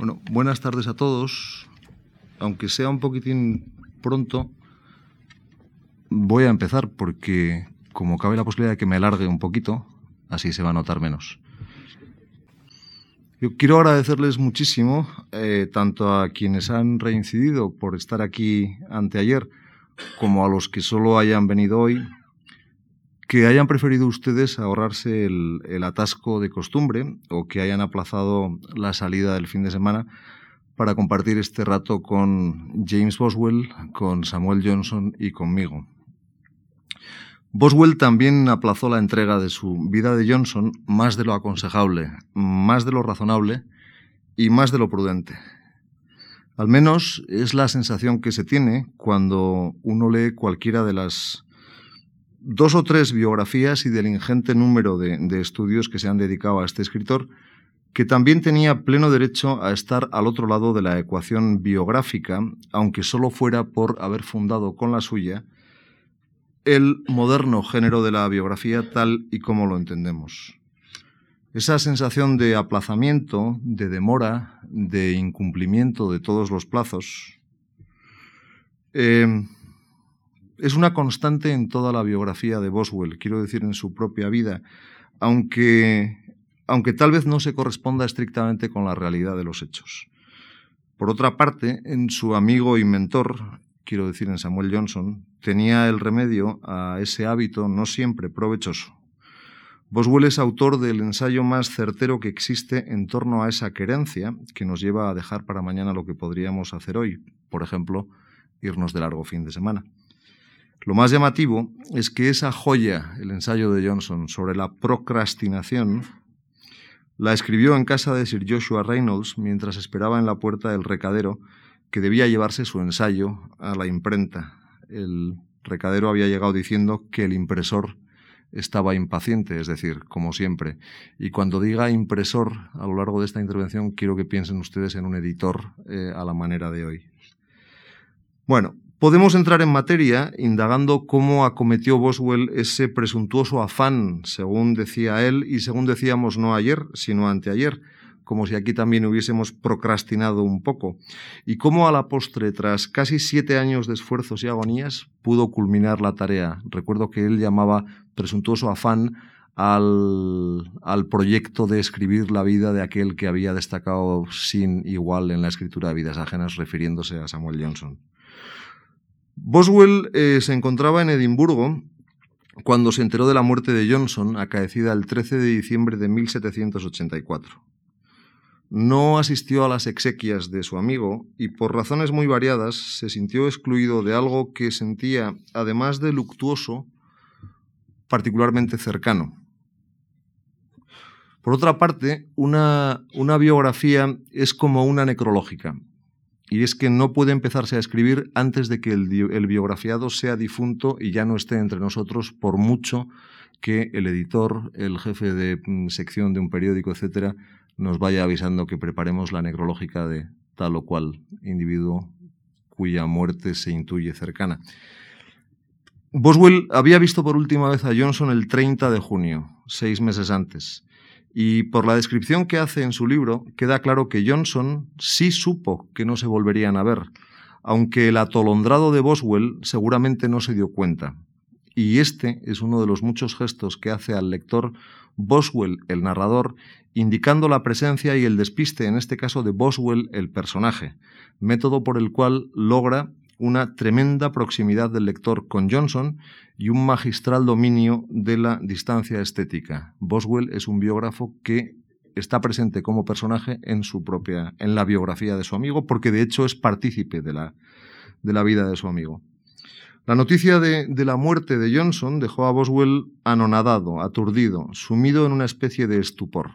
Bueno, buenas tardes a todos. Aunque sea un poquitín pronto, voy a empezar porque como cabe la posibilidad de que me alargue un poquito, así se va a notar menos. Yo quiero agradecerles muchísimo, eh, tanto a quienes han reincidido por estar aquí anteayer, como a los que solo hayan venido hoy, que hayan preferido ustedes ahorrarse el, atasco de costumbre o que hayan aplazado la salida del fin de semana para compartir este rato con James Boswell, con Samuel Johnson y conmigo. Boswell también aplazó la entrega de su vida de Johnson más de lo aconsejable, más de lo razonable y más de lo prudente. Al menos es la sensación que se tiene cuando uno lee cualquiera de las dos o tres biografías y del ingente número de, estudios que se han dedicado a este escritor, que también tenía pleno derecho a estar al otro lado de la ecuación biográfica, aunque solo fuera por haber fundado con la suya el moderno género de la biografía tal y como lo entendemos. Esa sensación de aplazamiento, de demora, de incumplimiento de todos los plazos, eh, es una constante en toda la biografía de Boswell, quiero decir, en su propia vida, aunque, aunque tal vez no se corresponda estrictamente con la realidad de los hechos. Por otra parte, en su amigo y mentor, quiero decir en Samuel Johnson, tenía el remedio a ese hábito no siempre provechoso. Boswell es autor del ensayo más certero que existe en torno a esa querencia que nos lleva a dejar para mañana lo que podríamos hacer hoy, por ejemplo, irnos de largo fin de semana. Lo más llamativo es que esa joya, el ensayo de Johnson sobre la procrastinación, la escribió en casa de Sir Joshua Reynolds mientras esperaba en la puerta del recadero que debía llevarse su ensayo a la imprenta. El recadero había llegado diciendo que el impresor estaba impaciente, es decir, como siempre. Y cuando diga impresor a lo largo de esta intervención, quiero que piensen ustedes en un editor eh, a la manera de hoy. Bueno, Podemos entrar en materia indagando cómo acometió Boswell ese presuntuoso afán, según decía él y según decíamos no ayer, sino anteayer, como si aquí también hubiésemos procrastinado un poco, y cómo a la postre, tras casi siete años de esfuerzos y agonías, pudo culminar la tarea. Recuerdo que él llamaba presuntuoso afán al, al, proyecto de escribir la vida de aquel que había destacado sin igual en la escritura de vidas ajenas, refiriéndose a Samuel Johnson. Boswell eh, se encontraba en Edimburgo cuando se enteró de la muerte de Johnson, acaecida el 13 de diciembre de 1784. No asistió a las exequias de su amigo y por razones muy variadas se sintió excluido de algo que sentía, además de luctuoso, particularmente cercano. Por otra parte, una, una biografía es como una necrológica y es que no puede empezarse a escribir antes de que el, biografiado sea difunto y ya no esté entre nosotros, por mucho que el editor, el jefe de mm, sección de un periódico, etcétera, nos vaya avisando que preparemos la necrológica de tal o cual individuo cuya muerte se intuye cercana. Boswell había visto por última vez a Johnson el 30 de junio, seis meses antes, y por la descripción que hace en su libro, queda claro que Johnson sí supo que no se volverían a ver, aunque el atolondrado de Boswell seguramente no se dio cuenta. Y este es uno de los muchos gestos que hace al lector Boswell, el narrador, indicando la presencia y el despiste, en este caso de Boswell, el personaje, método por el cual logra una tremenda proximidad del lector con Johnson y un magistral dominio de la distancia estética. Boswell es un biógrafo que está presente como personaje en su propia en la biografía de su amigo porque de hecho es partícipe de la, de la vida de su amigo. La noticia de, de, la muerte de Johnson dejó a Boswell anonadado, aturdido, sumido en una especie de estupor.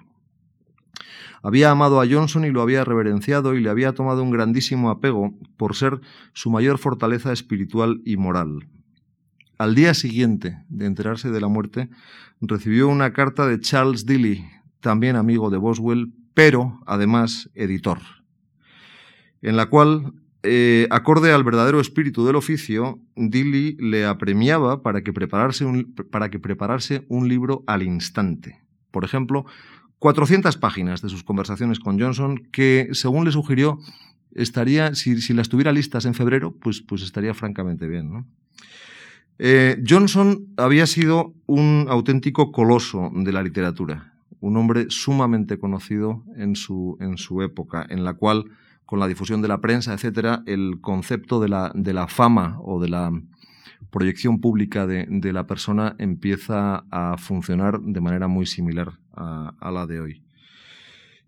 Había amado a Johnson y lo había reverenciado y le había tomado un grandísimo apego por ser su mayor fortaleza espiritual y moral. Al día siguiente de enterarse de la muerte, recibió una carta de Charles Dilly, también amigo de Boswell, pero además editor, en la cual, eh, acorde al verdadero espíritu del oficio, Dilly le apremiaba para que, para que preparase un libro al instante. Por ejemplo, 400 páginas de sus conversaciones con Johnson que, según le sugirió, estaría, si, las tuviera listas en febrero, pues, pues estaría francamente bien. Eh, Johnson había sido un auténtico coloso de la literatura, un hombre sumamente conocido en su, en su época, en la cual, con la difusión de la prensa, etcétera, el concepto de la, de la fama o de la proyección pública de, la persona empieza a funcionar de manera muy similar a, a la de hoy.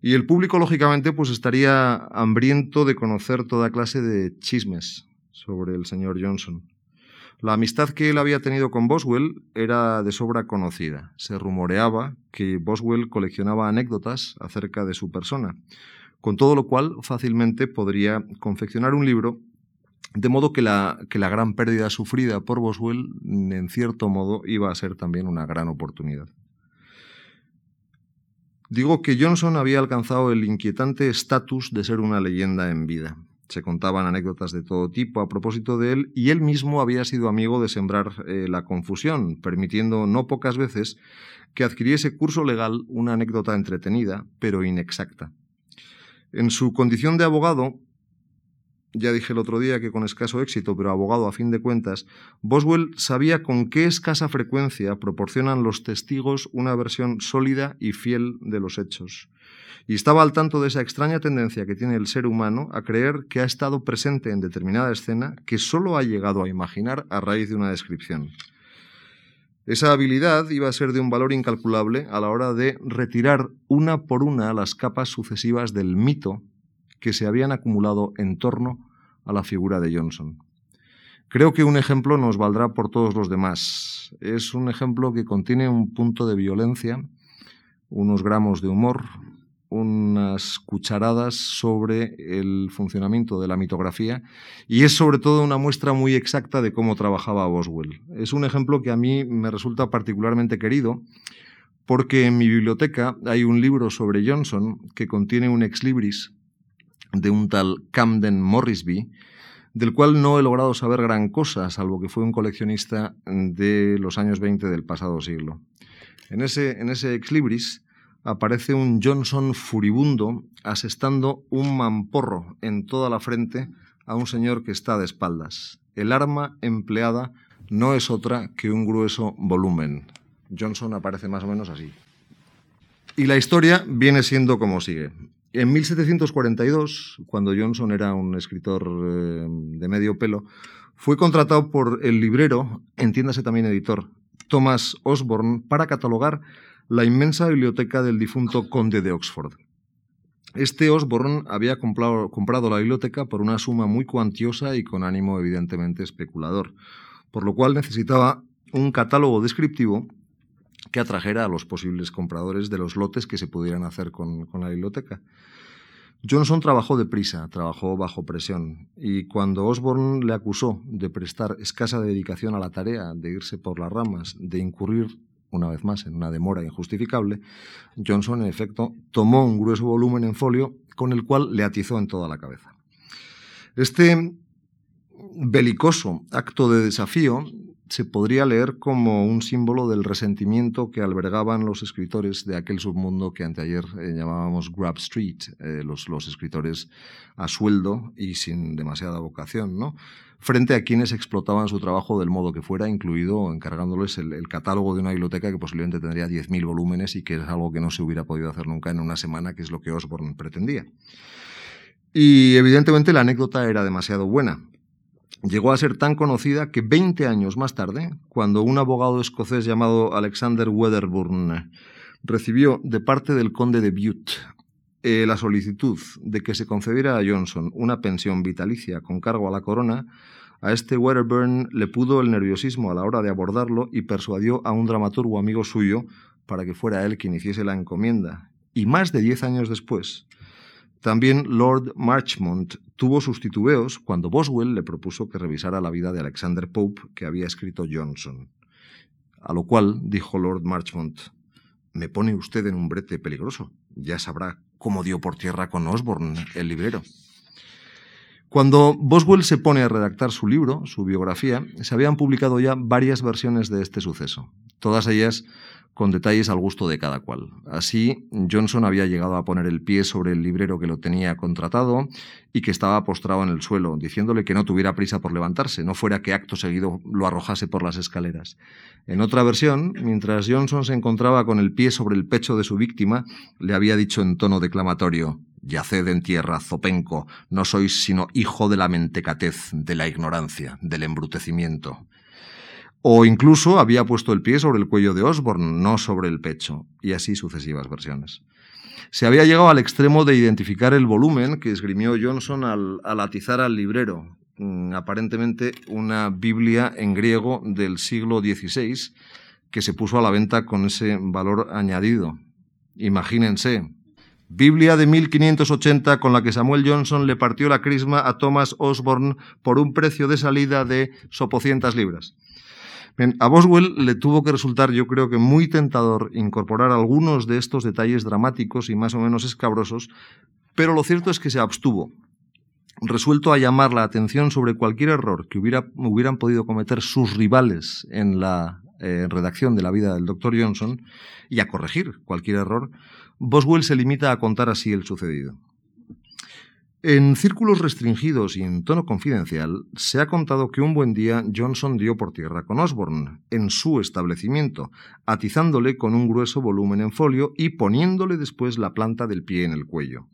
Y el público, lógicamente, pues estaría hambriento de conocer toda clase de chismes sobre el señor Johnson. La amistad que él había tenido con Boswell era de sobra conocida. Se rumoreaba que Boswell coleccionaba anécdotas acerca de su persona, con todo lo cual fácilmente podría confeccionar un libro, de modo que la, que la gran pérdida sufrida por Boswell, en cierto modo, iba a ser también una gran oportunidad. Digo que Johnson había alcanzado el inquietante estatus de ser una leyenda en vida. Se contaban anécdotas de todo tipo a propósito de él y él mismo había sido amigo de sembrar eh, la confusión, permitiendo no pocas veces que adquiriese curso legal una anécdota entretenida, pero inexacta. En su condición de abogado, ya dije el otro día que con escaso éxito, pero abogado a fin de cuentas, Boswell sabía con qué escasa frecuencia proporcionan los testigos una versión sólida y fiel de los hechos. Y estaba al tanto de esa extraña tendencia que tiene el ser humano a creer que ha estado presente en determinada escena que solo ha llegado a imaginar a raíz de una descripción. Esa habilidad iba a ser de un valor incalculable a la hora de retirar una por una las capas sucesivas del mito que se habían acumulado en torno a la figura de Johnson. Creo que un ejemplo nos valdrá por todos los demás. Es un ejemplo que contiene un punto de violencia, unos gramos de humor, unas cucharadas sobre el funcionamiento de la mitografía y es sobre todo una muestra muy exacta de cómo trabajaba Boswell. Es un ejemplo que a mí me resulta particularmente querido porque en mi biblioteca hay un libro sobre Johnson que contiene un ex libris de un tal Camden Morrisby, del cual no he logrado saber gran cosa, salvo que fue un coleccionista de los años 20 del pasado siglo. En ese, en ese ex libris aparece un Johnson furibundo asestando un mamporro en toda la frente a un señor que está de espaldas. El arma empleada no es otra que un grueso volumen. Johnson aparece más o menos así. Y la historia viene siendo como sigue. En 1742, cuando Johnson era un escritor eh, de medio pelo, fue contratado por el librero, entiéndase también editor, Thomas Osborne, para catalogar la inmensa biblioteca del difunto conde de Oxford. Este Osborne había comprado, comprado la biblioteca por una suma muy cuantiosa y con ánimo evidentemente especulador, por lo cual necesitaba un catálogo descriptivo que atrajera a los posibles compradores de los lotes que se pudieran hacer con, la biblioteca. Johnson trabajó deprisa, trabajó bajo presión, y cuando Osborne le acusó de prestar escasa dedicación a la tarea, de irse por las ramas, de incurrir, una vez más, en una demora injustificable, Johnson, en efecto, tomó un grueso volumen en folio con el cual le atizó en toda la cabeza. Este belicoso acto de desafío se podría leer como un símbolo del resentimiento que albergaban los escritores de aquel submundo que anteayer eh, llamábamos Grab Street, eh, los, escritores a sueldo y sin demasiada vocación, ¿no? frente a quienes explotaban su trabajo del modo que fuera, incluido encargándoles el, el catálogo de una biblioteca que posiblemente tendría 10.000 volúmenes y que es algo que no se hubiera podido hacer nunca en una semana, que es lo que Osborne pretendía. Y evidentemente la anécdota era demasiado buena llegó a ser tan conocida que 20 años más tarde, cuando un abogado escocés llamado Alexander Wedderburn recibió de parte del conde de Bute eh, la solicitud de que se concediera a Johnson una pensión vitalicia con cargo a la corona, a este Wedderburn le pudo el nerviosismo a la hora de abordarlo y persuadió a un dramaturgo amigo suyo para que fuera él quien hiciese la encomienda. Y más de diez años después, también Lord Marchmont tuvo sus titubeos cuando Boswell le propuso que revisara la vida de Alexander Pope que había escrito Johnson. A lo cual dijo Lord Marchmont, me pone usted en un brete peligroso. Ya sabrá cómo dio por tierra con Osborne, el librero. Cuando Boswell se pone a redactar su libro, su biografía, se habían publicado ya varias versiones de este suceso, todas ellas con detalles al gusto de cada cual. Así, Johnson había llegado a poner el pie sobre el librero que lo tenía contratado y que estaba postrado en el suelo, diciéndole que no tuviera prisa por levantarse, no fuera que acto seguido lo arrojase por las escaleras. En otra versión, mientras Johnson se encontraba con el pie sobre el pecho de su víctima, le había dicho en tono declamatorio Yaced en tierra, zopenco, no sois sino hijo de la mentecatez, de la ignorancia, del embrutecimiento. O incluso había puesto el pie sobre el cuello de Osborne, no sobre el pecho, y así sucesivas versiones. Se había llegado al extremo de identificar el volumen que esgrimió Johnson al, atizar al librero, mm, aparentemente una Biblia en griego del siglo XVI, que se puso a la venta con ese valor añadido. Imagínense, Biblia de 1580 con la que Samuel Johnson le partió la crisma a Thomas Osborne por un precio de salida de sopocientas libras a Boswell le tuvo que resultar, yo creo que muy tentador, incorporar algunos de estos detalles dramáticos y más o menos escabrosos, pero lo cierto es que se abstuvo, resuelto a llamar la atención sobre cualquier error que hubiera, hubieran podido cometer sus rivales en la eh, redacción de la vida del Dr. Johnson y a corregir cualquier error, Boswell se limita a contar así el sucedido. En círculos restringidos y en tono confidencial, se ha contado que un buen día Johnson dio por tierra con Osborne, en su establecimiento, atizándole con un grueso volumen en folio y poniéndole después la planta del pie en el cuello.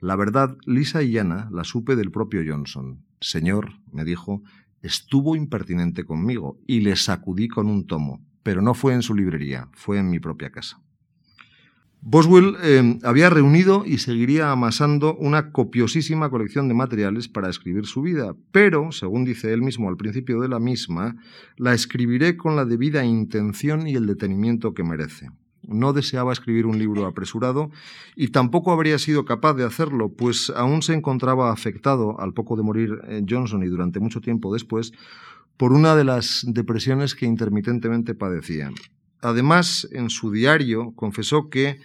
La verdad, lisa y llana, la supe del propio Johnson. Señor, me dijo, estuvo impertinente conmigo y le sacudí con un tomo, pero no fue en su librería, fue en mi propia casa. Boswell eh, había reunido y seguiría amasando una copiosísima colección de materiales para escribir su vida, pero, según dice él mismo al principio de la misma, la escribiré con la debida intención y el detenimiento que merece. No deseaba escribir un libro apresurado y tampoco habría sido capaz de hacerlo, pues aún se encontraba afectado, al poco de morir eh, Johnson y durante mucho tiempo después, por una de las depresiones que intermitentemente padecía. Además, en su diario confesó que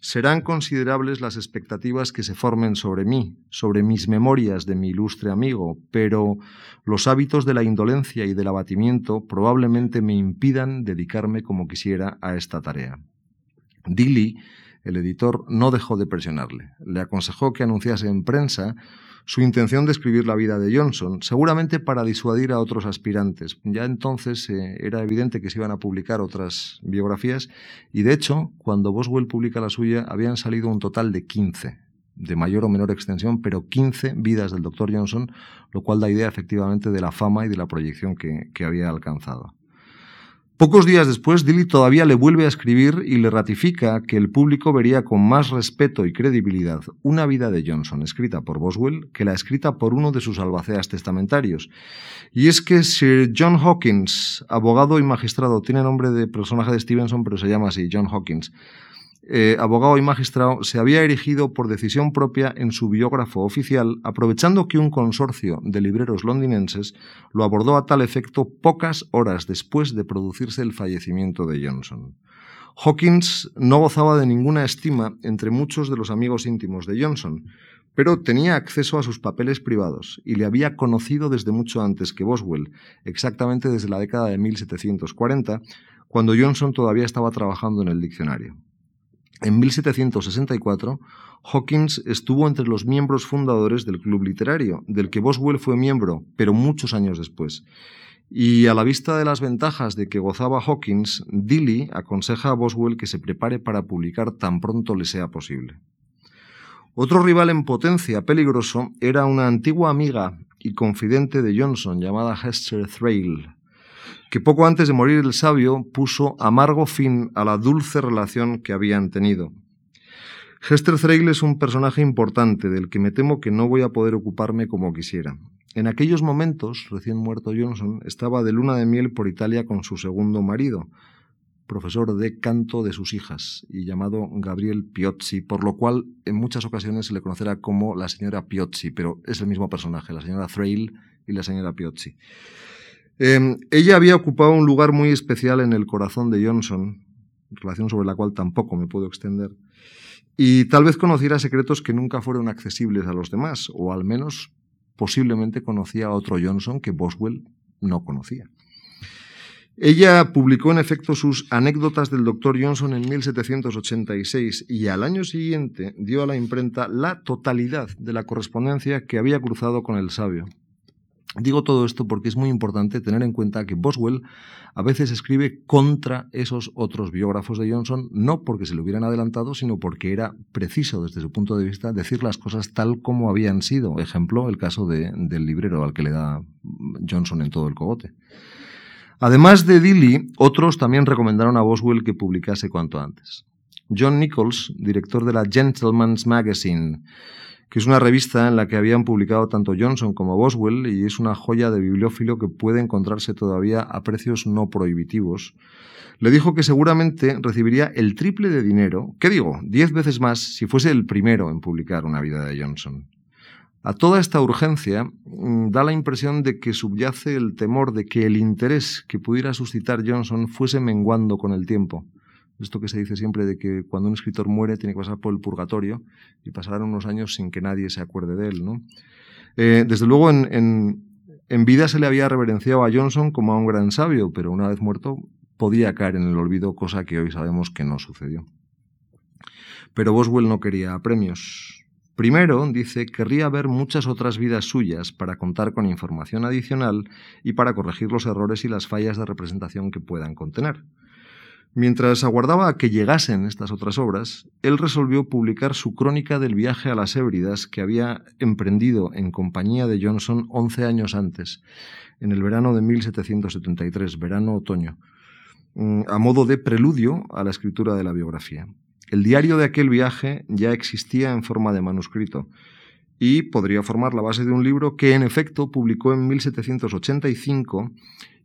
serán considerables las expectativas que se formen sobre mí, sobre mis memorias de mi ilustre amigo, pero los hábitos de la indolencia y del abatimiento probablemente me impidan dedicarme como quisiera a esta tarea. Dilly, el editor, no dejó de presionarle. Le aconsejó que anunciase en prensa su intención de escribir la vida de Johnson, seguramente para disuadir a otros aspirantes. Ya entonces eh, era evidente que se iban a publicar otras biografías y de hecho, cuando Boswell publica la suya, habían salido un total de 15 de mayor o menor extensión, pero 15 vidas del Dr. Johnson, lo cual da idea efectivamente de la fama y de la proyección que había alcanzado. Pocos días después, Dilly todavía le vuelve a escribir y le ratifica que el público vería con más respeto y credibilidad una vida de Johnson escrita por Boswell que la escrita por uno de sus albaceas testamentarios. Y es que Sir John Hawkins, abogado y magistrado, tiene nombre de personaje de Stevenson, pero se llama así, John Hawkins, eh, abogado y magistrado, se había erigido por decisión propia en su biógrafo oficial, aprovechando que un consorcio de libreros londinenses lo abordó a tal efecto pocas horas después de producirse el fallecimiento de Johnson. Hawkins no gozaba de ninguna estima entre muchos de los amigos íntimos de Johnson, pero tenía acceso a sus papeles privados y le había conocido desde mucho antes que Boswell, exactamente desde la década de 1740, cuando Johnson todavía estaba trabajando en el diccionario. En 1764, Hawkins estuvo entre los miembros fundadores del Club Literario, del que Boswell fue miembro, pero muchos años después. Y a la vista de las ventajas de que gozaba Hawkins, Dilly aconseja a Boswell que se prepare para publicar tan pronto le sea posible. Otro rival en potencia peligroso era una antigua amiga y confidente de Johnson llamada Hester Thrale, que poco antes de morir el sabio puso amargo fin a la dulce relación que habían tenido. Hester Thrale es un personaje importante del que me temo que no voy a poder ocuparme como quisiera. En aquellos momentos, recién muerto Johnson, estaba de luna de miel por Italia con su segundo marido, profesor de canto de sus hijas y llamado Gabriel Piozzi, por lo cual en muchas ocasiones se le conocerá como la señora Piozzi, pero es el mismo personaje, la señora Thrale y la señora Piozzi. Em, ella había ocupado un lugar muy especial en el corazón de Johnson, relación sobre la cual tampoco me puedo extender, y tal vez conociera secretos que nunca fueron accesibles a los demás, o al menos posiblemente conocía a otro Johnson que Boswell no conocía. Ella publicó en efecto sus anécdotas del doctor Johnson en 1786 y al año siguiente dio a la imprenta la totalidad de la correspondencia que había cruzado con el sabio. Digo todo esto porque es muy importante tener en cuenta que Boswell a veces escribe contra esos otros biógrafos de Johnson, no porque se le hubieran adelantado, sino porque era preciso desde su punto de vista decir las cosas tal como habían sido. Ejemplo, el caso del librero al que le da Johnson en todo el cogote. Además de Dilly, otros también recomendaron a Boswell que publicase cuanto antes. John Nichols, director de la Gentleman's Magazine, que es una revista en la que habían publicado tanto Johnson como Boswell y es una joya de bibliófilo que puede encontrarse todavía a precios no prohibitivos, le dijo que seguramente recibiría el triple de dinero, ¿qué digo? Diez veces más si fuese el primero en publicar una vida de Johnson. A toda esta urgencia mm, da la impresión de que subyace el temor de que el interés que pudiera suscitar Johnson fuese menguando con el tiempo esto que se dice siempre de que cuando un escritor muere tiene que pasar por el purgatorio y pasarán unos años sin que nadie se acuerde de él. ¿no? Eh, desde luego, en, en vida se le había reverenciado a Johnson como a un gran sabio, pero una vez muerto podía caer en el olvido, cosa que hoy sabemos que no sucedió. Pero Boswell no quería premios. Primero, dice, querría ver muchas otras vidas suyas para contar con información adicional y para corregir los errores y las fallas de representación que puedan contener. Mientras aguardaba a que llegasen estas otras obras, él resolvió publicar su crónica del viaje a las Hébridas que había emprendido en compañía de Johnson once años antes, en el verano de 1773, verano-otoño, mm, a modo de preludio a la escritura de la biografía. El diario de aquel viaje ya existía en forma de manuscrito y podría formar la base de un libro que en efecto publicó en 1785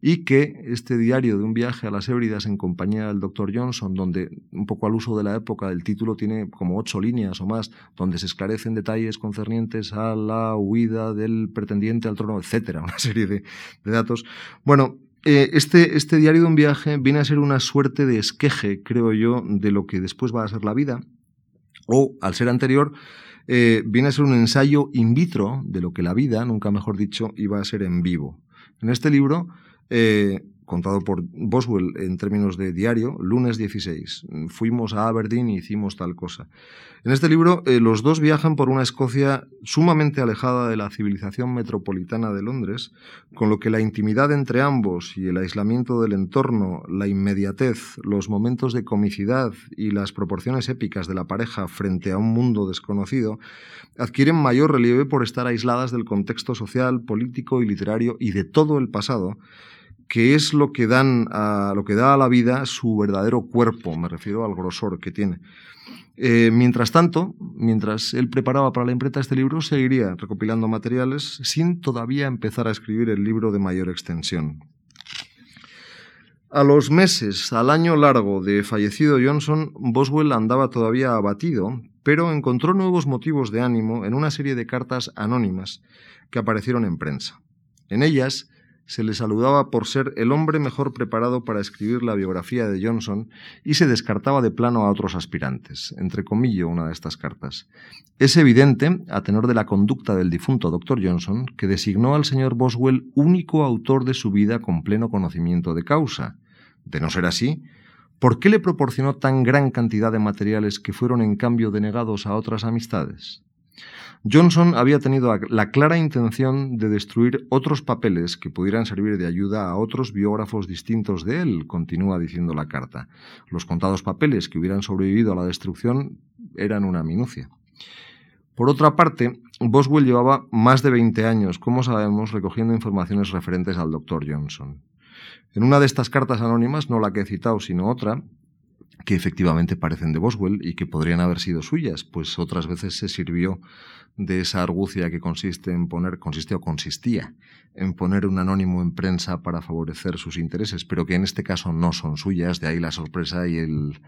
y que este diario de un viaje a las Hébridas en compañía del doctor Johnson, donde un poco al uso de la época el título tiene como ocho líneas o más, donde se esclarecen detalles concernientes a la huida del pretendiente al trono, etcétera, una serie de, datos. Bueno, eh, este, este diario de un viaje viene a ser una suerte de esqueje, creo yo, de lo que después va a ser la vida, o, al ser anterior, eh, viene a ser un ensayo in vitro de lo que la vida, nunca mejor dicho, iba a ser en vivo. En este libro eh, contado por Boswell en términos de diario, lunes 16. Fuimos a Aberdeen y hicimos tal cosa. En este libro, eh, los dos viajan por una Escocia sumamente alejada de la civilización metropolitana de Londres, con lo que la intimidad entre ambos y el aislamiento del entorno, la inmediatez, los momentos de comicidad y las proporciones épicas de la pareja frente a un mundo desconocido, adquieren mayor relieve por estar aisladas del contexto social, político y literario y de todo el pasado, que es lo que, dan a, lo que da a la vida su verdadero cuerpo, me refiero al grosor que tiene. Eh, mientras tanto, mientras él preparaba para la imprenta este libro, seguiría recopilando materiales sin todavía empezar a escribir el libro de mayor extensión. A los meses, al año largo de fallecido Johnson, Boswell andaba todavía abatido, pero encontró nuevos motivos de ánimo en una serie de cartas anónimas que aparecieron en prensa. En ellas, se le saludaba por ser el hombre mejor preparado para escribir la biografía de Johnson y se descartaba de plano a otros aspirantes, entre comillas una de estas cartas. Es evidente, a tenor de la conducta del difunto Dr. Johnson, que designó al señor Boswell único autor de su vida con pleno conocimiento de causa. De no ser así, ¿por qué le proporcionó tan gran cantidad de materiales que fueron en cambio denegados a otras amistades? Johnson había tenido la clara intención de destruir otros papeles que pudieran servir de ayuda a otros biógrafos distintos de él, continúa diciendo la carta. Los contados papeles que hubieran sobrevivido a la destrucción eran una minucia. Por otra parte, Boswell llevaba más de 20 años, como sabemos, recogiendo informaciones referentes al doctor Johnson. En una de estas cartas anónimas, no la que he citado, sino otra, que efectivamente parecen de Boswell y que podrían haber sido suyas, pues otras veces se sirvió de esa argucia que consiste en poner, consiste o consistía en poner un anónimo en prensa para favorecer sus intereses, pero que en este caso no son suyas, de ahí la sorpresa y el,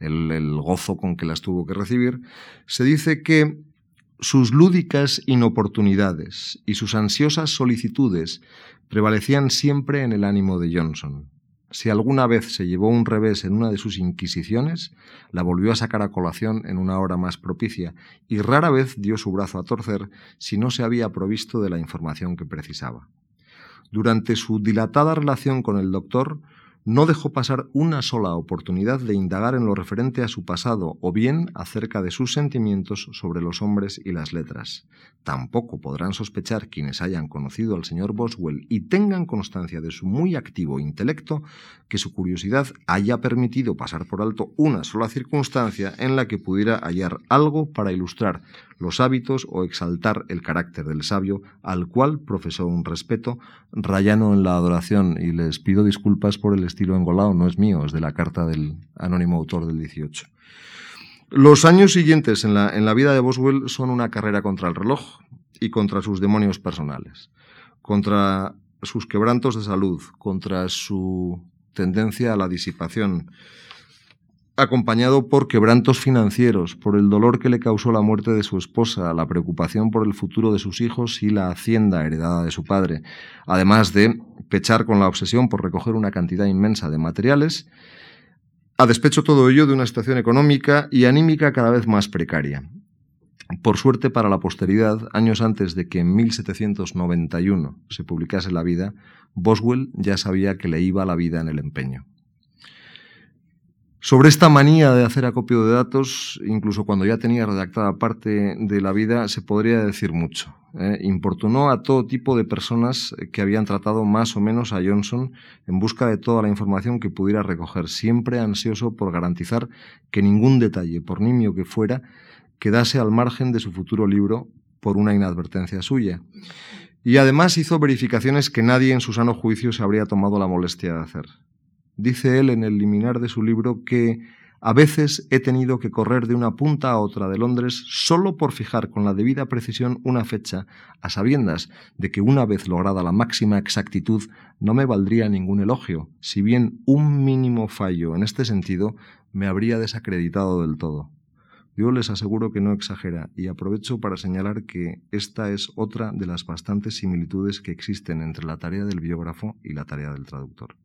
el gozo con que las tuvo que recibir, se dice que sus lúdicas inoportunidades y sus ansiosas solicitudes prevalecían siempre en el ánimo de Johnson si alguna vez se llevó un revés en una de sus inquisiciones, la volvió a sacar a colación en una hora más propicia, y rara vez dio su brazo a torcer si no se había provisto de la información que precisaba. Durante su dilatada relación con el doctor, no dejó pasar una sola oportunidad de indagar en lo referente a su pasado o bien acerca de sus sentimientos sobre los hombres y las letras. Tampoco podrán sospechar quienes hayan conocido al señor Boswell y tengan constancia de su muy activo intelecto que su curiosidad haya permitido pasar por alto una sola circunstancia en la que pudiera hallar algo para ilustrar los hábitos o exaltar el carácter del sabio, al cual profesó un respeto rayano en la adoración. Y les pido disculpas por el estilo engolado, no es mío, es de la carta del anónimo autor del 18. Los años siguientes en la, en la vida de Boswell son una carrera contra el reloj y contra sus demonios personales, contra sus quebrantos de salud, contra su tendencia a la disipación, acompañado por quebrantos financieros, por el dolor que le causó la muerte de su esposa, la preocupación por el futuro de sus hijos y la hacienda heredada de su padre, además de pechar con la obsesión por recoger una cantidad inmensa de materiales, a despecho todo ello de una situación económica y anímica cada vez más precaria. Por suerte para la posteridad, años antes de que en 1791 se publicase La vida, Boswell ya sabía que le iba la vida en el empeño. Sobre esta manía de hacer acopio de datos, incluso cuando ya tenía redactada parte de la vida, se podría decir mucho. ¿eh? Importunó a todo tipo de personas que habían tratado más o menos a Johnson en busca de toda la información que pudiera recoger, siempre ansioso por garantizar que ningún detalle, por nimio que fuera, quedase al margen de su futuro libro por una inadvertencia suya. Y además hizo verificaciones que nadie en su sano juicio se habría tomado la molestia de hacer. Dice él en el liminar de su libro que a veces he tenido que correr de una punta a otra de Londres solo por fijar con la debida precisión una fecha, a sabiendas de que una vez lograda la máxima exactitud no me valdría ningún elogio, si bien un mínimo fallo en este sentido me habría desacreditado del todo. Yo les aseguro que no exagera y aprovecho para señalar que esta es otra de las bastantes similitudes que existen entre la tarea del biógrafo y la tarea del traductor.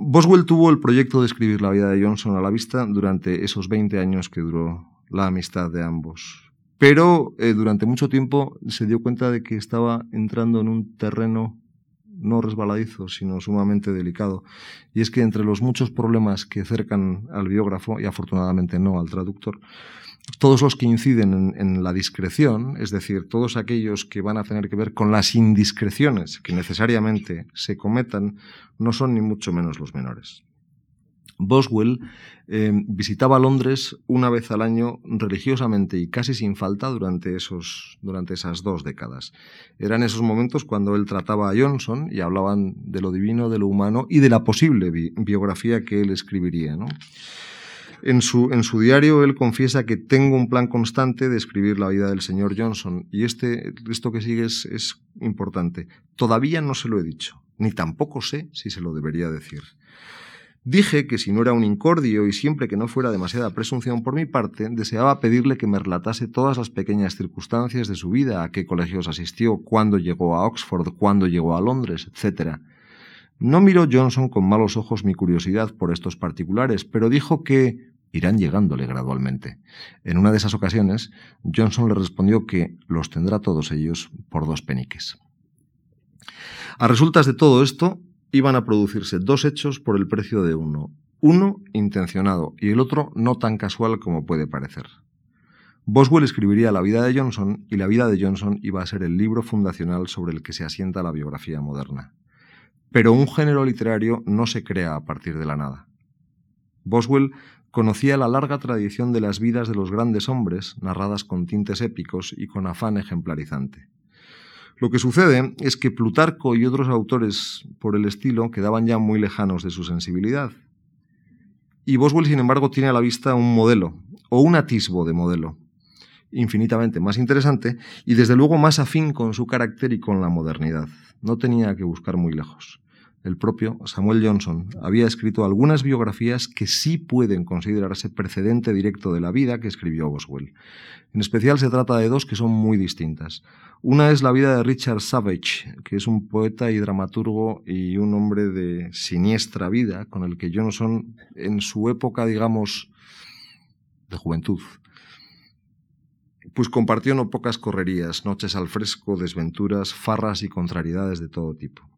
Boswell tuvo el proyecto de escribir la vida de Johnson a la vista durante esos 20 años que duró la amistad de ambos. Pero eh, durante mucho tiempo se dio cuenta de que estaba entrando en un terreno no resbaladizo, sino sumamente delicado. Y es que entre los muchos problemas que cercan al biógrafo, y afortunadamente no al traductor, todos los que inciden en, la discreción, es decir, todos aquellos que van a tener que ver con las indiscreciones que necesariamente se cometan, no son ni mucho menos los menores. Boswell eh, visitaba Londres una vez al año religiosamente y casi sin falta durante, esos, durante esas dos décadas. Eran esos momentos cuando él trataba a Johnson y hablaban de lo divino, de lo humano y de la posible biografía que él escribiría. ¿no? En su, diario él confiesa que tengo un plan constante de escribir la vida del señor Johnson y este, esto que sigue es, es importante. Todavía no se lo he dicho, ni tampoco sé si se lo debería decir. Dije que si no era un incordio y siempre que no fuera demasiada presunción por mi parte, deseaba pedirle que me relatase todas las pequeñas circunstancias de su vida, a qué colegios asistió, cuándo llegó a Oxford, cuándo llegó a Londres, etc. No miró Johnson con malos ojos mi curiosidad por estos particulares, pero dijo que irán llegándole gradualmente. En una de esas ocasiones, Johnson le respondió que los tendrá todos ellos por dos peniques. A resultas de todo esto, iban a producirse dos hechos por el precio de uno, uno intencionado y el otro no tan casual como puede parecer. Boswell escribiría la vida de Johnson y la vida de Johnson iba a ser el libro fundacional sobre el que se asienta la biografía moderna. Pero un género literario no se crea a partir de la nada. Boswell conocía la larga tradición de las vidas de los grandes hombres, narradas con tintes épicos y con afán ejemplarizante. Lo que sucede es que Plutarco y otros autores por el estilo quedaban ya muy lejanos de su sensibilidad. Y Boswell, sin embargo, tiene a la vista un modelo, o un atisbo de modelo, infinitamente más interesante y desde luego más afín con su carácter y con la modernidad no tenía que buscar muy lejos. El propio Samuel Johnson había escrito algunas biografías que sí pueden considerarse precedente directo de la vida que escribió Boswell. En especial se trata de dos que son muy distintas. Una es la vida de Richard Savage, que es un poeta y dramaturgo y un hombre de siniestra vida, con el que Johnson, en su época, digamos, de juventud, pues compartió no pocas correrías, noches al fresco, desventuras, farras y contrariedades de todo tipo.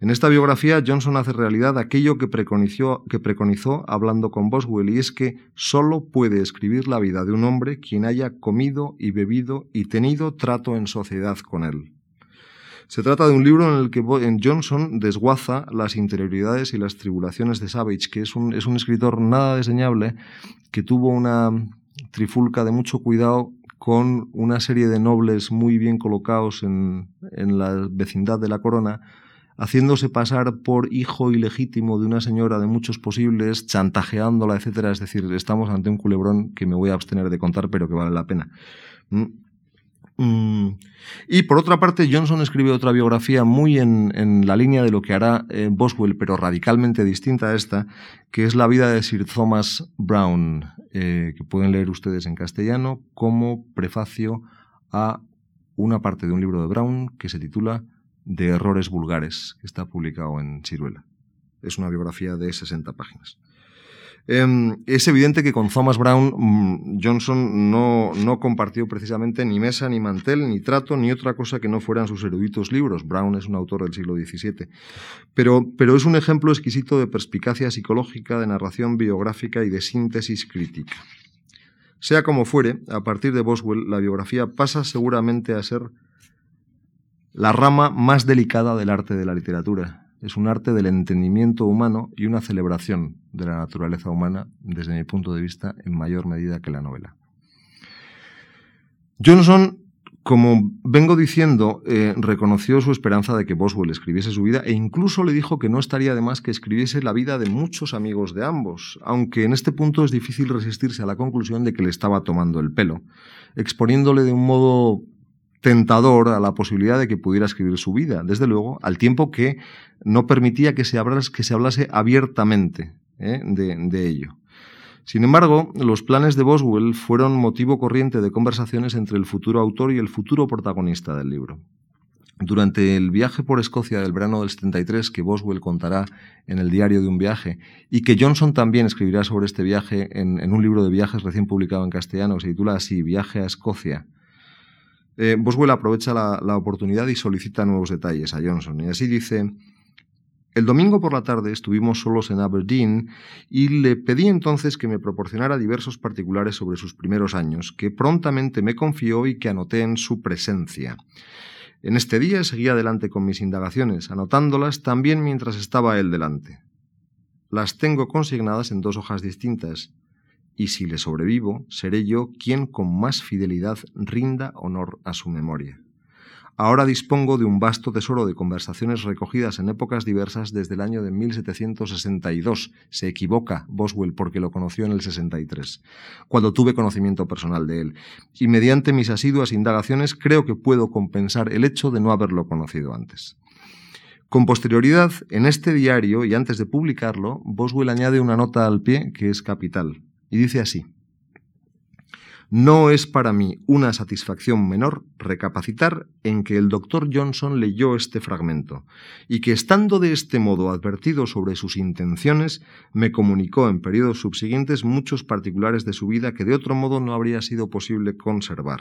En esta biografía, Johnson hace realidad aquello que preconizó, que preconizó hablando con Boswell, y es que solo puede escribir la vida de un hombre quien haya comido y bebido y tenido trato en sociedad con él. Se trata de un libro en el que Johnson desguaza las interioridades y las tribulaciones de Savage, que es un, es un escritor nada diseñable, que tuvo una trifulca de mucho cuidado con una serie de nobles muy bien colocados en, en la vecindad de la corona, haciéndose pasar por hijo ilegítimo de una señora de muchos posibles, chantajeándola, etcétera. Es decir, estamos ante un culebrón que me voy a abstener de contar, pero que vale la pena. Mm. Mm. Y por otra parte, Johnson escribe otra biografía muy en, la línea de lo que hará eh, Boswell, pero radicalmente distinta a esta, que es la vida de Sir Thomas Brown, eh, que pueden leer ustedes en castellano como prefacio a una parte de un libro de Brown que se titula de errores vulgares, que está publicado en Ciruela. Es una biografía de 60 páginas. Em, es evidente que con Thomas Brown mm, Johnson no, no, compartió precisamente ni mesa, ni mantel, ni trato, ni otra cosa que no fueran sus eruditos libros. Brown es un autor del siglo XVII. Pero, pero es un ejemplo exquisito de perspicacia psicológica, de narración biográfica y de síntesis crítica. Sea como fuere, a partir de Boswell, la biografía pasa seguramente a ser la rama más delicada del arte de la literatura. Es un arte del entendimiento humano y una celebración de la naturaleza humana, desde mi punto de vista, en mayor medida que la novela. Johnson, como vengo diciendo, eh, reconoció su esperanza de que Boswell escribiese su vida e incluso le dijo que no estaría de más que escribiese la vida de muchos amigos de ambos, aunque en este punto es difícil resistirse a la conclusión de que le estaba tomando el pelo, exponiéndole de un modo tentador a la posibilidad de que pudiera escribir su vida, desde luego, al tiempo que no permitía que se hablase, abiertamente ¿eh? de, de ello. Sin embargo, los planes de Boswell fueron motivo corriente de conversaciones entre el futuro autor y el futuro protagonista del libro. Durante el viaje por Escocia del verano del 73, que Boswell contará en el diario de un viaje, y que Johnson también escribirá sobre este viaje en, en un libro de viajes recién publicado en castellano, que se titula así, Viaje a Escocia, eh, Boswell aprovecha la, oportunidad y solicita nuevos detalles a Johnson. Y así dice, el domingo por la tarde estuvimos solos en Aberdeen y le pedí entonces que me proporcionara diversos particulares sobre sus primeros años, que prontamente me confió y que anoté en su presencia. En este día seguí adelante con mis indagaciones, anotándolas también mientras estaba él delante. Las tengo consignadas en dos hojas distintas, y si le sobrevivo, seré yo quien con más fidelidad rinda honor a su memoria. Ahora dispongo de un vasto tesoro de conversaciones recogidas en épocas diversas desde el año de 1762. Se equivoca Boswell porque lo conoció en el 63, cuando tuve conocimiento personal de él. Y mediante mis asiduas indagaciones creo que puedo compensar el hecho de no haberlo conocido antes. Con posterioridad, en este diario y antes de publicarlo, Boswell añade una nota al pie que es capital. Y dice así, no es para mí una satisfacción menor recapacitar en que el doctor Johnson leyó este fragmento y que estando de este modo advertido sobre sus intenciones, me comunicó en periodos subsiguientes muchos particulares de su vida que de otro modo no habría sido posible conservar.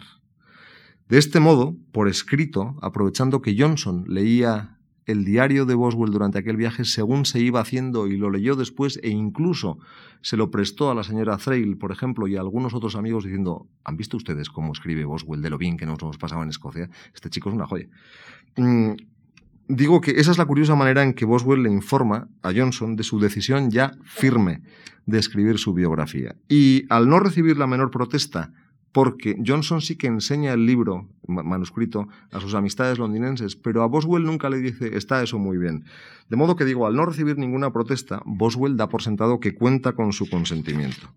De este modo, por escrito, aprovechando que Johnson leía el diario de Boswell durante aquel viaje según se iba haciendo y lo leyó después e incluso se lo prestó a la señora Thrale, por ejemplo, y a algunos otros amigos diciendo, ¿han visto ustedes cómo escribe Boswell de lo bien que nos hemos pasado en Escocia? Este chico es una joya. Mm, digo que esa es la curiosa manera en que Boswell le informa a Johnson de su decisión ya firme de escribir su biografía. Y al no recibir la menor protesta porque Johnson sí que enseña el libro manuscrito a sus amistades londinenses, pero a Boswell nunca le dice está eso muy bien. De modo que digo, al no recibir ninguna protesta, Boswell da por sentado que cuenta con su consentimiento.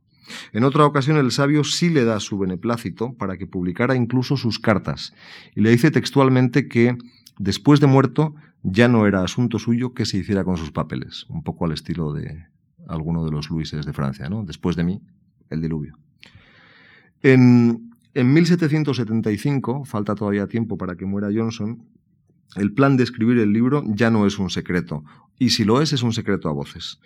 En otra ocasión el sabio sí le da su beneplácito para que publicara incluso sus cartas, y le dice textualmente que, después de muerto, ya no era asunto suyo que se hiciera con sus papeles, un poco al estilo de alguno de los Luises de Francia, ¿no? Después de mí, el diluvio. En, 1775, falta todavía tiempo para que muera Johnson, el plan de escribir el libro ya no es un secreto, y si lo es, es un secreto a voces.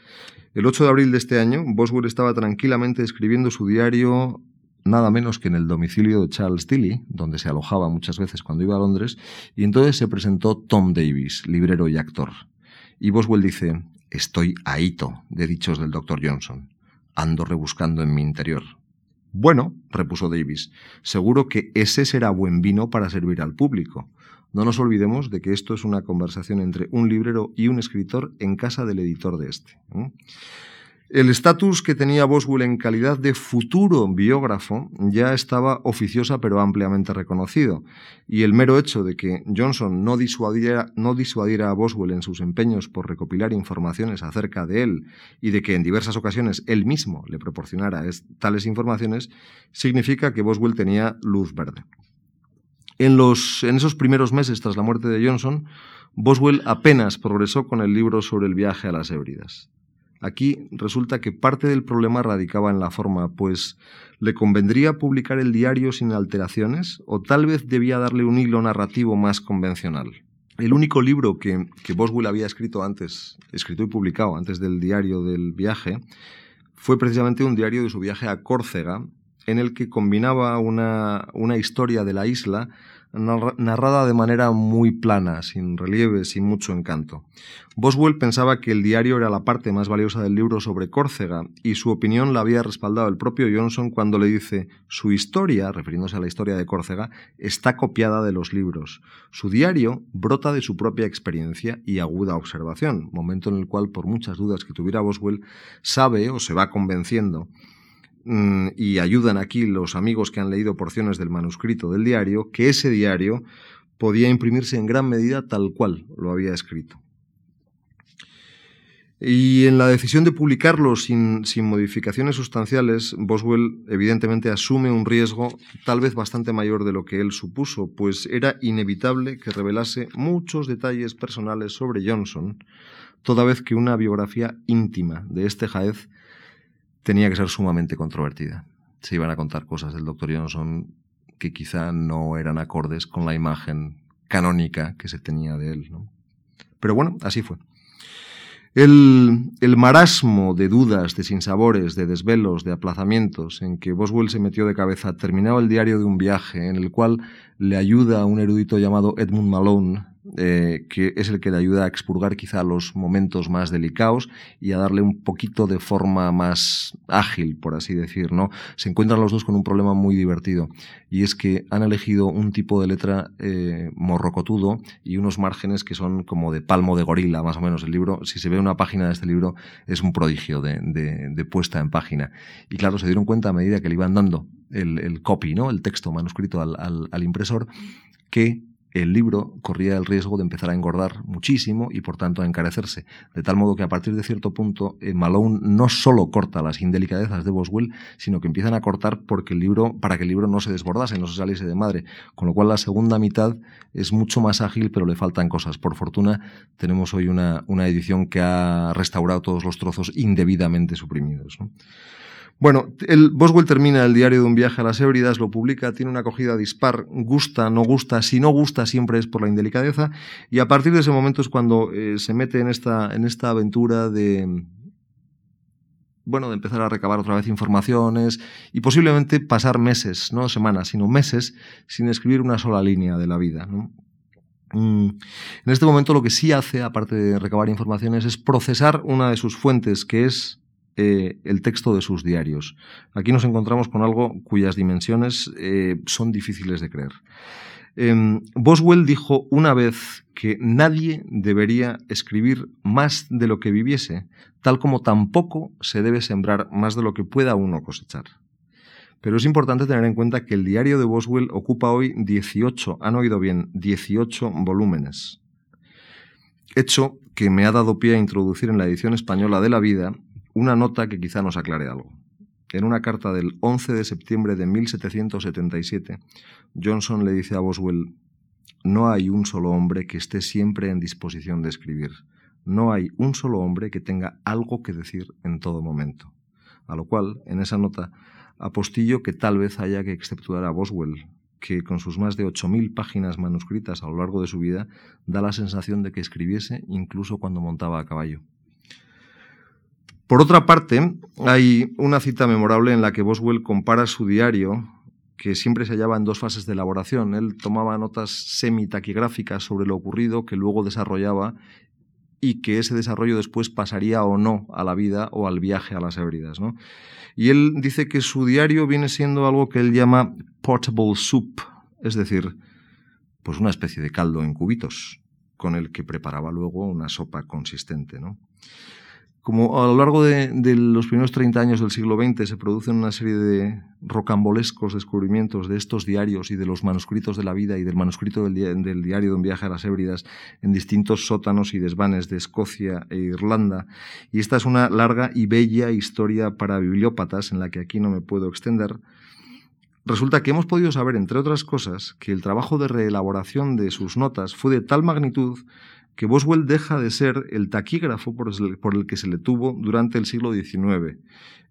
El 8 de abril de este año, Boswell estaba tranquilamente escribiendo su diario nada menos que en el domicilio de Charles Tilly, donde se alojaba muchas veces cuando iba a Londres, y entonces se presentó Tom Davis, librero y actor. Y Boswell dice, estoy ahito de dichos del doctor Johnson. Ando rebuscando en mi interior. Bueno, repuso Davis, seguro que ese será buen vino para servir al público. No nos olvidemos de que esto es una conversación entre un librero y un escritor en casa del editor de este. El estatus que tenía Boswell en calidad de futuro biógrafo ya estaba oficiosa pero ampliamente reconocido, y el mero hecho de que Johnson no disuadiera, no disuadiera a Boswell en sus empeños por recopilar informaciones acerca de él y de que en diversas ocasiones él mismo le proporcionara tales informaciones, significa que Boswell tenía luz verde. En, los, en esos primeros meses tras la muerte de Johnson, Boswell apenas progresó con el libro sobre el viaje a las Hébridas. Aquí resulta que parte del problema radicaba en la forma, pues le convendría publicar el diario sin alteraciones o tal vez debía darle un hilo narrativo más convencional. El único libro que, Boswell había escrito antes, escrito y publicado antes del diario del viaje, fue precisamente un diario de su viaje a Córcega, en el que combinaba una, una historia de la isla narrada de manera muy plana, sin relieve, sin mucho encanto. Boswell pensaba que el diario era la parte más valiosa del libro sobre Córcega, y su opinión la había respaldado el propio Johnson cuando le dice su historia, refiriéndose a la historia de Córcega, está copiada de los libros. Su diario brota de su propia experiencia y aguda observación, momento en el cual, por muchas dudas que tuviera Boswell, sabe o se va convenciendo y ayudan aquí los amigos que han leído porciones del manuscrito del diario, que ese diario podía imprimirse en gran medida tal cual lo había escrito. Y en la decisión de publicarlo sin, sin, modificaciones sustanciales, Boswell evidentemente asume un riesgo tal vez bastante mayor de lo que él supuso, pues era inevitable que revelase muchos detalles personales sobre Johnson, toda vez que una biografía íntima de este jaez tenía que ser sumamente controvertida. Se iban a contar cosas del doctor Johnson que quizá no eran acordes con la imagen canónica que se tenía de él. Pero bueno, así fue. El, el, marasmo de dudas, de sinsabores, de desvelos, de aplazamientos en que Boswell se metió de cabeza terminaba el diario de un viaje en el cual le ayuda a un erudito llamado Edmund Malone eh, que es el que le ayuda a expurgar quizá los momentos más delicados y a darle un poquito de forma más ágil, por así decir, ¿no? Se encuentran los dos con un problema muy divertido y es que han elegido un tipo de letra eh, morrocotudo y unos márgenes que son como de palmo de gorila, más o menos. El libro, si se ve una página de este libro, es un prodigio de, puesta en página. Y claro, se dieron cuenta a medida que le iban dando el, copy, ¿no? El texto manuscrito al, al impresor, que el libro corría el riesgo de empezar a engordar muchísimo y por tanto a encarecerse, de tal modo que a partir de cierto punto eh, Malone no solo corta las indelicadezas de Boswell, sino que empiezan a cortar porque el libro, para que el libro no se desbordase, no se saliese de madre, con lo cual la segunda mitad es mucho más ágil, pero le faltan cosas. Por fortuna tenemos hoy una, una edición que ha restaurado todos los trozos indebidamente suprimidos. Bueno, el Boswell termina el diario de un viaje a las Hébridas, lo publica, tiene una acogida dispar, gusta, no gusta, si no gusta siempre es por la indelicadeza, y a partir de ese momento es cuando eh, se mete en esta, en esta aventura de, bueno, de empezar a recabar otra vez informaciones y posiblemente pasar meses, no semanas, sino meses sin escribir una sola línea de la vida. Mm, en este momento lo que sí hace, aparte de recabar informaciones, es procesar una de sus fuentes, que es eh, el texto de sus diarios. Aquí nos encontramos con algo cuyas dimensiones eh, son difíciles de creer. Em, Boswell dijo una vez que nadie debería escribir más de lo que viviese, tal como tampoco se debe sembrar más de lo que pueda uno cosechar. Pero es importante tener en cuenta que el diario de Boswell ocupa hoy 18, han oído bien, 18 volúmenes. Hecho que me ha dado pie a introducir en la edición española de La Vida una nota que quizá nos aclare algo. En una carta del 11 de septiembre de 1777, Johnson le dice a Boswell, no hay un solo hombre que esté siempre en disposición de escribir. No hay un solo hombre que tenga algo que decir en todo momento. A lo cual, en esa nota, apostillo que tal vez haya que exceptuar a Boswell, que con sus más de 8.000 páginas manuscritas a lo largo de su vida, da la sensación de que escribiese incluso cuando montaba a caballo. Por otra parte, hay una cita memorable en la que Boswell compara su diario, que siempre se hallaba en dos fases de elaboración. Él tomaba notas semitaquigráficas sobre lo ocurrido que luego desarrollaba y que ese desarrollo después pasaría o no a la vida o al viaje a las Hébridas. ¿no? Y él dice que su diario viene siendo algo que él llama portable soup, es decir, pues una especie de caldo en cubitos, con el que preparaba luego una sopa consistente. ¿no? Como a lo largo de, los primeros 30 años del siglo XX se producen una serie de rocambolescos descubrimientos de estos diarios y de los manuscritos de la vida y del manuscrito del, del diario de un viaje a las Hébridas en distintos sótanos y desvanes de Escocia e Irlanda. Y esta es una larga y bella historia para bibliópatas en la que aquí no me puedo extender. Resulta que hemos podido saber, entre otras cosas, que el trabajo de reelaboración de sus notas fue de tal magnitud que Boswell deja de ser el taquígrafo por el que se le tuvo durante el siglo XIX,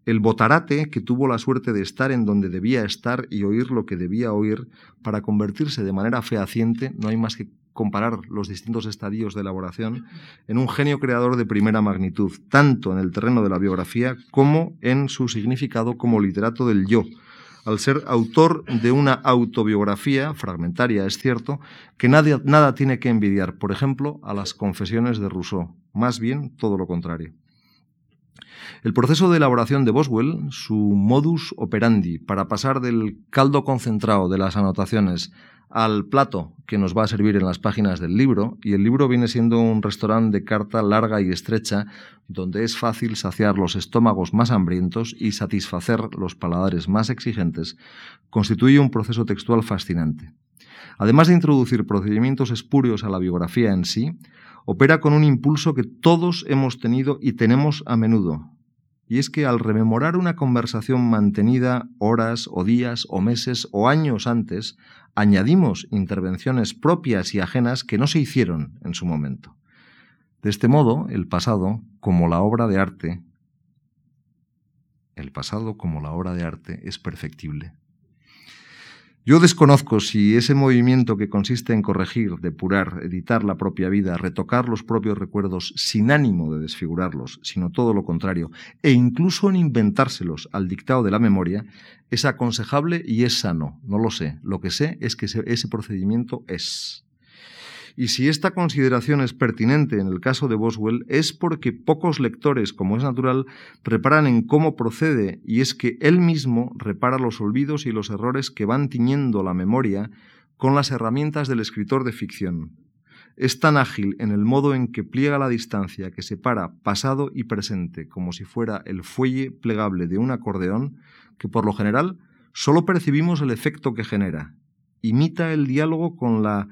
el botarate que tuvo la suerte de estar en donde debía estar y oír lo que debía oír para convertirse de manera fehaciente, no hay más que comparar los distintos estadios de elaboración, en un genio creador de primera magnitud, tanto en el terreno de la biografía como en su significado como literato del yo, al ser autor de una autobiografía, fragmentaria es cierto, que nada tiene que envidiar, por ejemplo, a las confesiones de Rousseau, más bien todo lo contrario. El proceso de elaboración de Boswell, su modus operandi para pasar del caldo concentrado de las anotaciones al plato que nos va a servir en las páginas del libro, y el libro viene siendo un restaurante de carta larga y estrecha, donde es fácil saciar los estómagos más hambrientos y satisfacer los paladares más exigentes, constituye un proceso textual fascinante. Además de introducir procedimientos espurios a la biografía en sí, opera con un impulso que todos hemos tenido y tenemos a menudo, y es que al rememorar una conversación mantenida horas o días o meses o años antes, añadimos intervenciones propias y ajenas que no se hicieron en su momento. De este modo, el pasado, como la obra de arte, el pasado como la obra de arte es perfectible. Yo desconozco si ese movimiento que consiste en corregir, depurar, editar la propia vida, retocar los propios recuerdos sin ánimo de desfigurarlos, sino todo lo contrario, e incluso en inventárselos al dictado de la memoria, es aconsejable y es sano. No lo sé. Lo que sé es que ese procedimiento es. Y si esta consideración es pertinente en el caso de Boswell, es porque pocos lectores, como es natural, reparan en cómo procede, y es que él mismo repara los olvidos y los errores que van tiñendo la memoria con las herramientas del escritor de ficción. Es tan ágil en el modo en que pliega la distancia que separa pasado y presente como si fuera el fuelle plegable de un acordeón, que por lo general solo percibimos el efecto que genera, imita el diálogo con la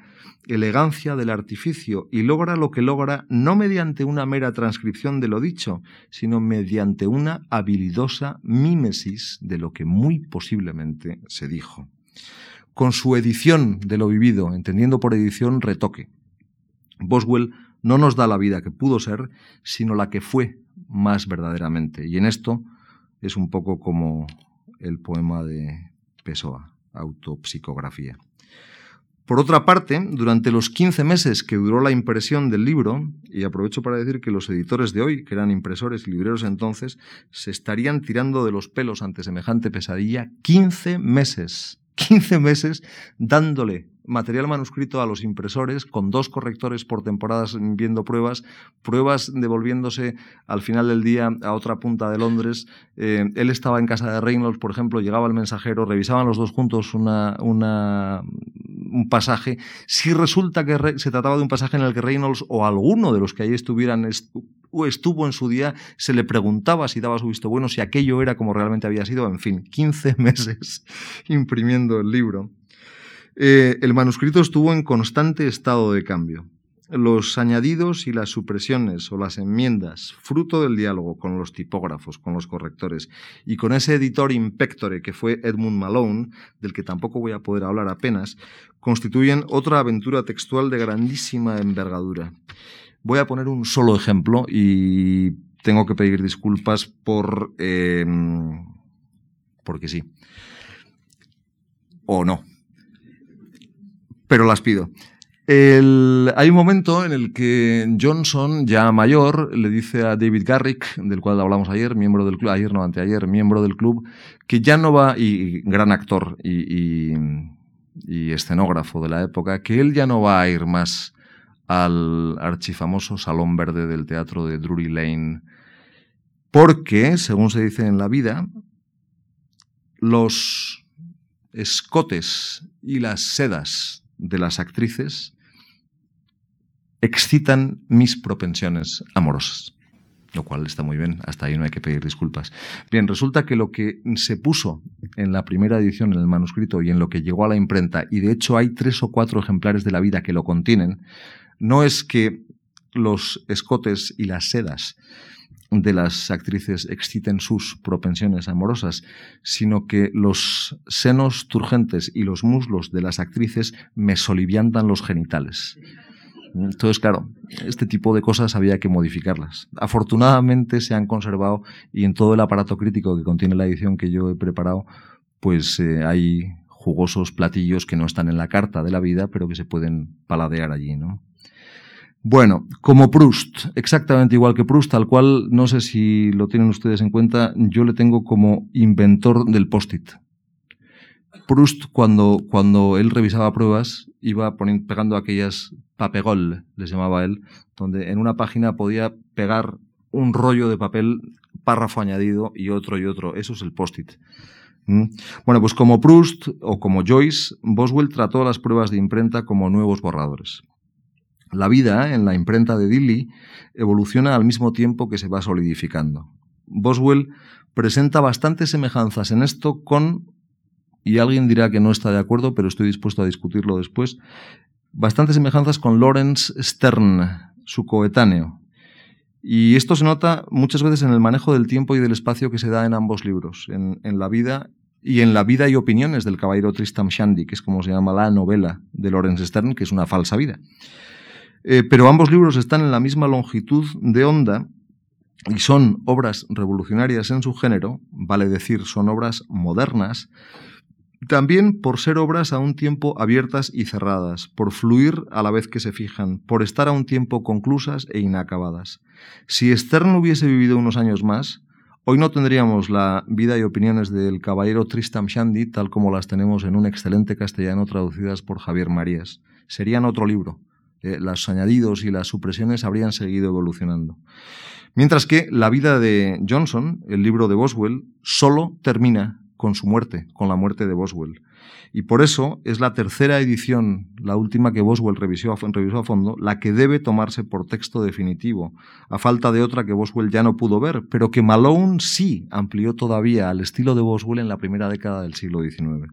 elegancia del artificio y logra lo que logra no mediante una mera transcripción de lo dicho, sino mediante una habilidosa mímesis de lo que muy posiblemente se dijo. Con su edición de lo vivido, entendiendo por edición retoque. Boswell no nos da la vida que pudo ser, sino la que fue más verdaderamente. Y en esto es un poco como el poema de Pessoa autopsicografía. Por otra parte, durante los 15 meses que duró la impresión del libro, y aprovecho para decir que los editores de hoy, que eran impresores y libreros entonces, se estarían tirando de los pelos ante semejante pesadilla, 15 meses, 15 meses dándole material manuscrito a los impresores con dos correctores por temporadas viendo pruebas, pruebas devolviéndose al final del día a otra punta de Londres. Eh, él estaba en casa de Reynolds, por ejemplo, llegaba el mensajero, revisaban los dos juntos una, una, un pasaje. Si resulta que se trataba de un pasaje en el que Reynolds o alguno de los que allí estuvieran estuvo en su día, se le preguntaba si daba su visto bueno, si aquello era como realmente había sido, en fin, 15 meses imprimiendo el libro. Eh, el manuscrito estuvo en constante estado de cambio. Los añadidos y las supresiones o las enmiendas, fruto del diálogo con los tipógrafos, con los correctores y con ese editor impectore que fue Edmund Malone, del que tampoco voy a poder hablar apenas, constituyen otra aventura textual de grandísima envergadura. Voy a poner un solo ejemplo y tengo que pedir disculpas por... Eh, porque sí. O no pero las pido. hay un momento en el que Johnson, ya mayor, le dice a David Garrick, del cual hablamos ayer, miembro del club, ayer no, anteayer, miembro del club, que ya no va, y, gran actor y, y, escenógrafo de la época, que él ya no va a ir más al archifamoso Salón Verde del teatro de Drury Lane, porque, según se dice en la vida, los escotes y las sedas de las actrices excitan mis propensiones amorosas. Lo cual está muy bien, hasta ahí no hay que pedir disculpas. Bien, resulta que lo que se puso en la primera edición en el manuscrito y en lo que llegó a la imprenta, y de hecho hay tres o cuatro ejemplares de la vida que lo contienen, no es que los escotes y las sedas de las actrices exciten sus propensiones amorosas, sino que los senos turgentes y los muslos de las actrices me soliviantan los genitales. Entonces, claro, este tipo de cosas había que modificarlas. Afortunadamente se han conservado y en todo el aparato crítico que contiene la edición que yo he preparado, pues eh, hay jugosos platillos que no están en la carta de la vida, pero que se pueden paladear allí, ¿no? Bueno, como Proust, exactamente igual que Proust, al cual no sé si lo tienen ustedes en cuenta, yo le tengo como inventor del post-it. Proust, cuando, cuando él revisaba pruebas, iba pegando aquellas papegol, les llamaba él, donde en una página podía pegar un rollo de papel, párrafo añadido y otro y otro. Eso es el post-it. ¿Mm? Bueno, pues como Proust o como Joyce, Boswell trató las pruebas de imprenta como nuevos borradores. La vida en la imprenta de Dilly evoluciona al mismo tiempo que se va solidificando. Boswell presenta bastantes semejanzas en esto con, y alguien dirá que no está de acuerdo, pero estoy dispuesto a discutirlo después, bastantes semejanzas con Lawrence Stern, su coetáneo. Y esto se nota muchas veces en el manejo del tiempo y del espacio que se da en ambos libros, en, la vida y en la vida y opiniones del caballero Tristram Shandy, que es como se llama la novela de Lawrence Stern, que es una falsa vida. Eh, pero ambos libros están en la misma longitud de onda y son obras revolucionarias en su género, vale decir, son obras modernas, también por ser obras a un tiempo abiertas y cerradas, por fluir a la vez que se fijan, por estar a un tiempo conclusas e inacabadas. Si Stern hubiese vivido unos años más, hoy no tendríamos la vida y opiniones del caballero Tristam Shandy tal como las tenemos en un excelente castellano traducidas por Javier Marías. Serían otro libro eh, los añadidos y las supresiones habrían seguido evolucionando. Mientras que la vida de Johnson, el libro de Boswell, solo termina con su muerte, con la muerte de Boswell. Y por eso es la tercera edición, la última que Boswell revisó revisó a fondo, la que debe tomarse por texto definitivo, a falta de otra que Boswell ya no pudo ver, pero que Malone sí amplió todavía al estilo de Boswell en la primera década del siglo XIX.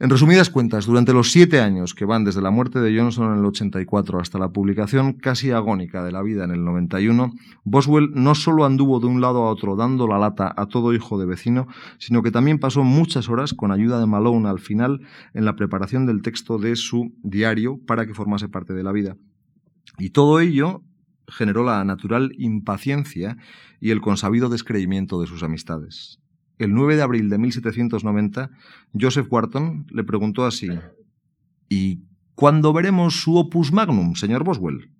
En resumidas cuentas, durante los siete años que van desde la muerte de Johnson en el 84 hasta la publicación casi agónica de la vida en el 91, Boswell no solo anduvo de un lado a otro dando la lata a todo hijo de vecino, sino que también pasó muchas horas con ayuda de Malone al final en la preparación del texto de su diario para que formase parte de la vida. Y todo ello generó la natural impaciencia y el consabido descreimiento de sus amistades el 9 de abril de 1790, Joseph Wharton le preguntó así, ¿Y cuándo veremos su opus magnum, señor Boswell?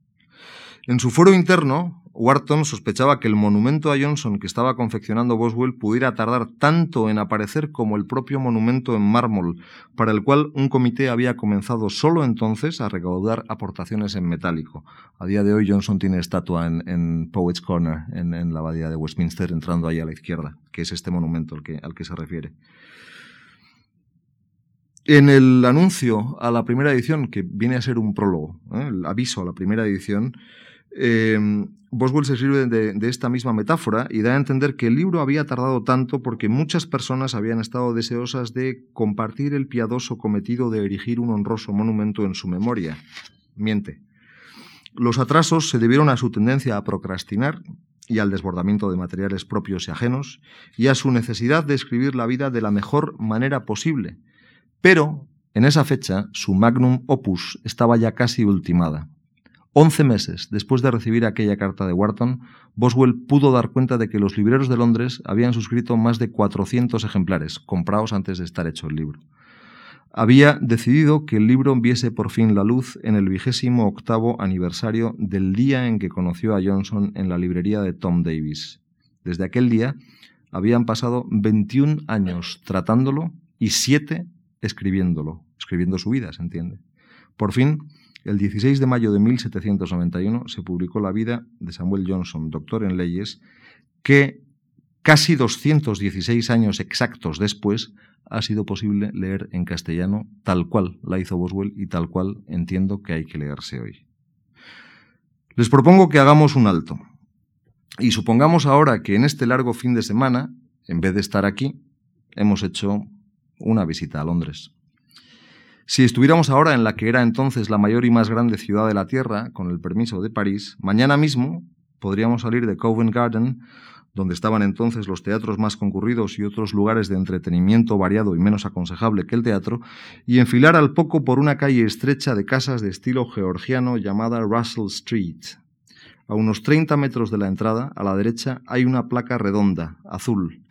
En su foro interno, Wharton sospechaba que el monumento a Johnson que estaba confeccionando Boswell pudiera tardar tanto en aparecer como el propio monumento en mármol, para el cual un comité había comenzado solo entonces a recaudar aportaciones en metálico. A día de hoy Johnson tiene estatua en, Poets Corner, en, la abadía de Westminster, entrando ahí a la izquierda, que es este monumento al que, al que se refiere. En el anuncio a la primera edición, que viene a ser un prólogo, ¿eh? el aviso a la primera edición, eh, Boswell se sirve de, esta misma metáfora y da a entender que el libro había tardado tanto porque muchas personas habían estado deseosas de compartir el piadoso cometido de erigir un honroso monumento en su memoria. Miente. Los atrasos se debieron a su tendencia a procrastinar y al desbordamiento de materiales propios y ajenos, y a su necesidad de escribir la vida de la mejor manera posible. Pero, en esa fecha, su magnum opus estaba ya casi ultimada. Once meses después de recibir aquella carta de Wharton, Boswell pudo dar cuenta de que los libreros de Londres habían suscrito más de 400 ejemplares, comprados antes de estar hecho el libro. había decidido que el libro viese por fin la luz en el vigésimo octavo aniversario del día en que conoció a Johnson en la librería de Tom Davis. Desde aquel día habían pasado 21 años tratándolo y 7 escribiéndolo, escribiendo su vida, se entiende. Por fin, el 16 de mayo de 1791 se publicó La vida de Samuel Johnson, doctor en leyes, que casi 216 años exactos después ha sido posible leer en castellano tal cual la hizo Boswell y tal cual entiendo que hay que leerse hoy. Les propongo que hagamos un alto y supongamos ahora que en este largo fin de semana, en vez de estar aquí, hemos hecho una visita a Londres. Si estuviéramos ahora en la que era entonces la mayor y más grande ciudad de la Tierra, con el permiso de París, mañana mismo podríamos salir de Covent Garden donde estaban entonces los teatros más concurridos y otros lugares de entretenimiento variado y menos aconsejable que el teatro, y enfilar al poco por una calle estrecha de casas de estilo georgiano llamada Russell Street. A unos 30 metros de la entrada, a la derecha, hay una placa redonda, azul,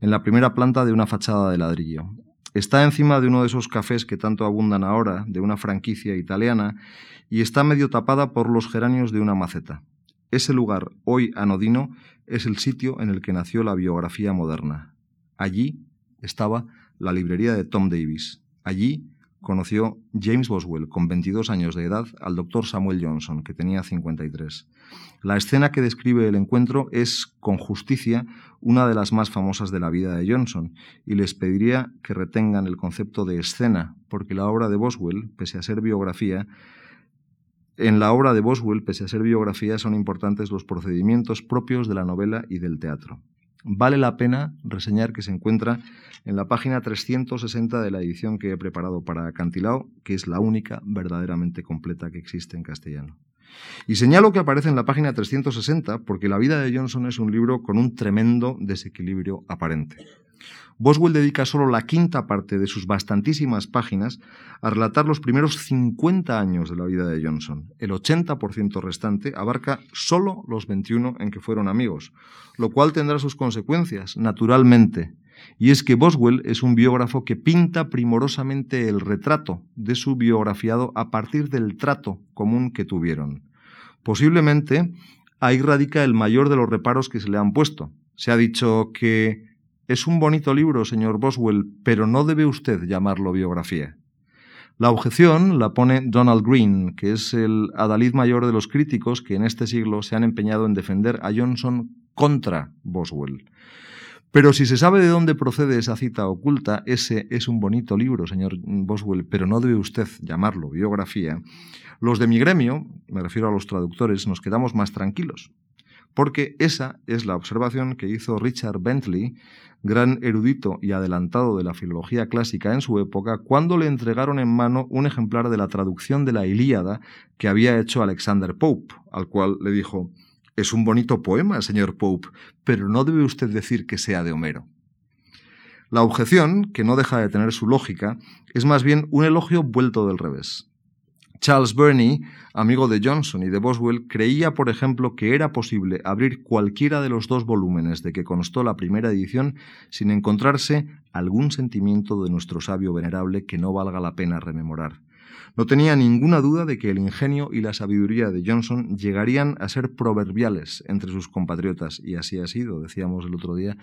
en la primera planta de una fachada de ladrillo. Está encima de uno de esos cafés que tanto abundan ahora, de una franquicia italiana, y está medio tapada por los geranios de una maceta. Ese lugar, hoy anodino, es el sitio en el que nació la biografía moderna. Allí estaba la librería de Tom Davis. Allí conoció James Boswell, con 22 años de edad, al doctor Samuel Johnson, que tenía 53. La escena que describe el encuentro es, con justicia, una de las más famosas de la vida de Johnson, y les pediría que retengan el concepto de escena, porque la obra de Boswell, pese a ser biografía, en la obra de Boswell, pese a ser biografía, son importantes los procedimientos propios de la novela y del teatro. Vale la pena reseñar que se encuentra en la página 360 de la edición que he preparado para Acantilao, que es la única verdaderamente completa que existe en castellano. Y señalo que aparece en la página 360 porque La vida de Johnson es un libro con un tremendo desequilibrio aparente. Boswell dedica solo la quinta parte de sus bastantísimas páginas a relatar los primeros 50 años de la vida de Johnson. El 80% restante abarca solo los 21 en que fueron amigos, lo cual tendrá sus consecuencias, naturalmente. Y es que Boswell es un biógrafo que pinta primorosamente el retrato de su biografiado a partir del trato común que tuvieron. Posiblemente ahí radica el mayor de los reparos que se le han puesto. Se ha dicho que es un bonito libro, señor Boswell, pero no debe usted llamarlo biografía. La objeción la pone Donald Green, que es el adalid mayor de los críticos que en este siglo se han empeñado en defender a Johnson contra Boswell. Pero si se sabe de dónde procede esa cita oculta, ese es un bonito libro, señor Boswell, pero no debe usted llamarlo biografía. Los de mi gremio, me refiero a los traductores, nos quedamos más tranquilos porque esa es la observación que hizo Richard Bentley, gran erudito y adelantado de la filología clásica en su época, cuando le entregaron en mano un ejemplar de la traducción de la Ilíada que había hecho Alexander Pope, al cual le dijo, es un bonito poema, señor Pope, pero no debe usted decir que sea de Homero. La objeción, que no deja de tener su lógica, es más bien un elogio vuelto del revés. Charles Burney, amigo de Johnson y de Boswell, creía, por ejemplo, que era posible abrir cualquiera de los dos volúmenes de que constó la primera edición sin encontrarse algún sentimiento de nuestro sabio venerable que no valga la pena rememorar. No tenía ninguna duda de que el ingenio y la sabiduría de Johnson llegarían a ser proverbiales entre sus compatriotas, y así ha sido. Decíamos el otro día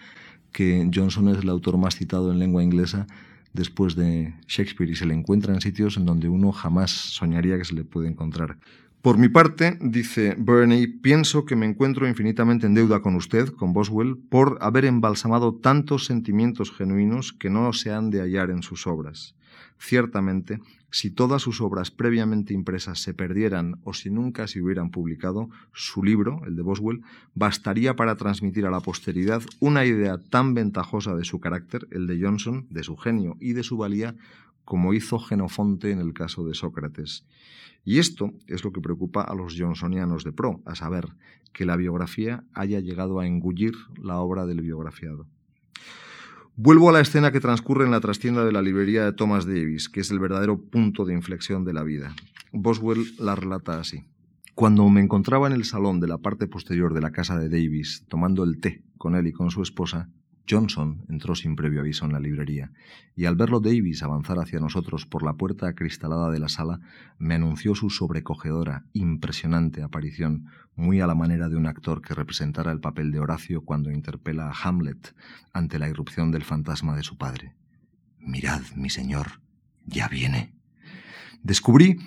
que Johnson es el autor más citado en lengua inglesa después de Shakespeare y se le encuentra en sitios en donde uno jamás soñaría que se le puede encontrar. Por mi parte, dice Burney, pienso que me encuentro infinitamente en deuda con usted, con Boswell, por haber embalsamado tantos sentimientos genuinos que no se han de hallar en sus obras. Ciertamente, si todas sus obras previamente impresas se perdieran o si nunca se hubieran publicado, su libro, el de Boswell, bastaría para transmitir a la posteridad una idea tan ventajosa de su carácter, el de Johnson, de su genio y de su valía, como hizo Genofonte en el caso de Sócrates. Y esto es lo que preocupa a los johnsonianos de pro, a saber, que la biografía haya llegado a engullir la obra del biografiado. Vuelvo a la escena que transcurre en la trastienda de la librería de Thomas Davis, que es el verdadero punto de inflexión de la vida. Boswell la relata así. Cuando me encontraba en el salón de la parte posterior de la casa de Davis, tomando el té con él y con su esposa, Johnson entró sin previo aviso en la librería, y al verlo Davis avanzar hacia nosotros por la puerta acristalada de la sala, me anunció su sobrecogedora, impresionante aparición, muy a la manera de un actor que representara el papel de Horacio cuando interpela a Hamlet ante la irrupción del fantasma de su padre. Mirad, mi señor, ya viene. Descubrí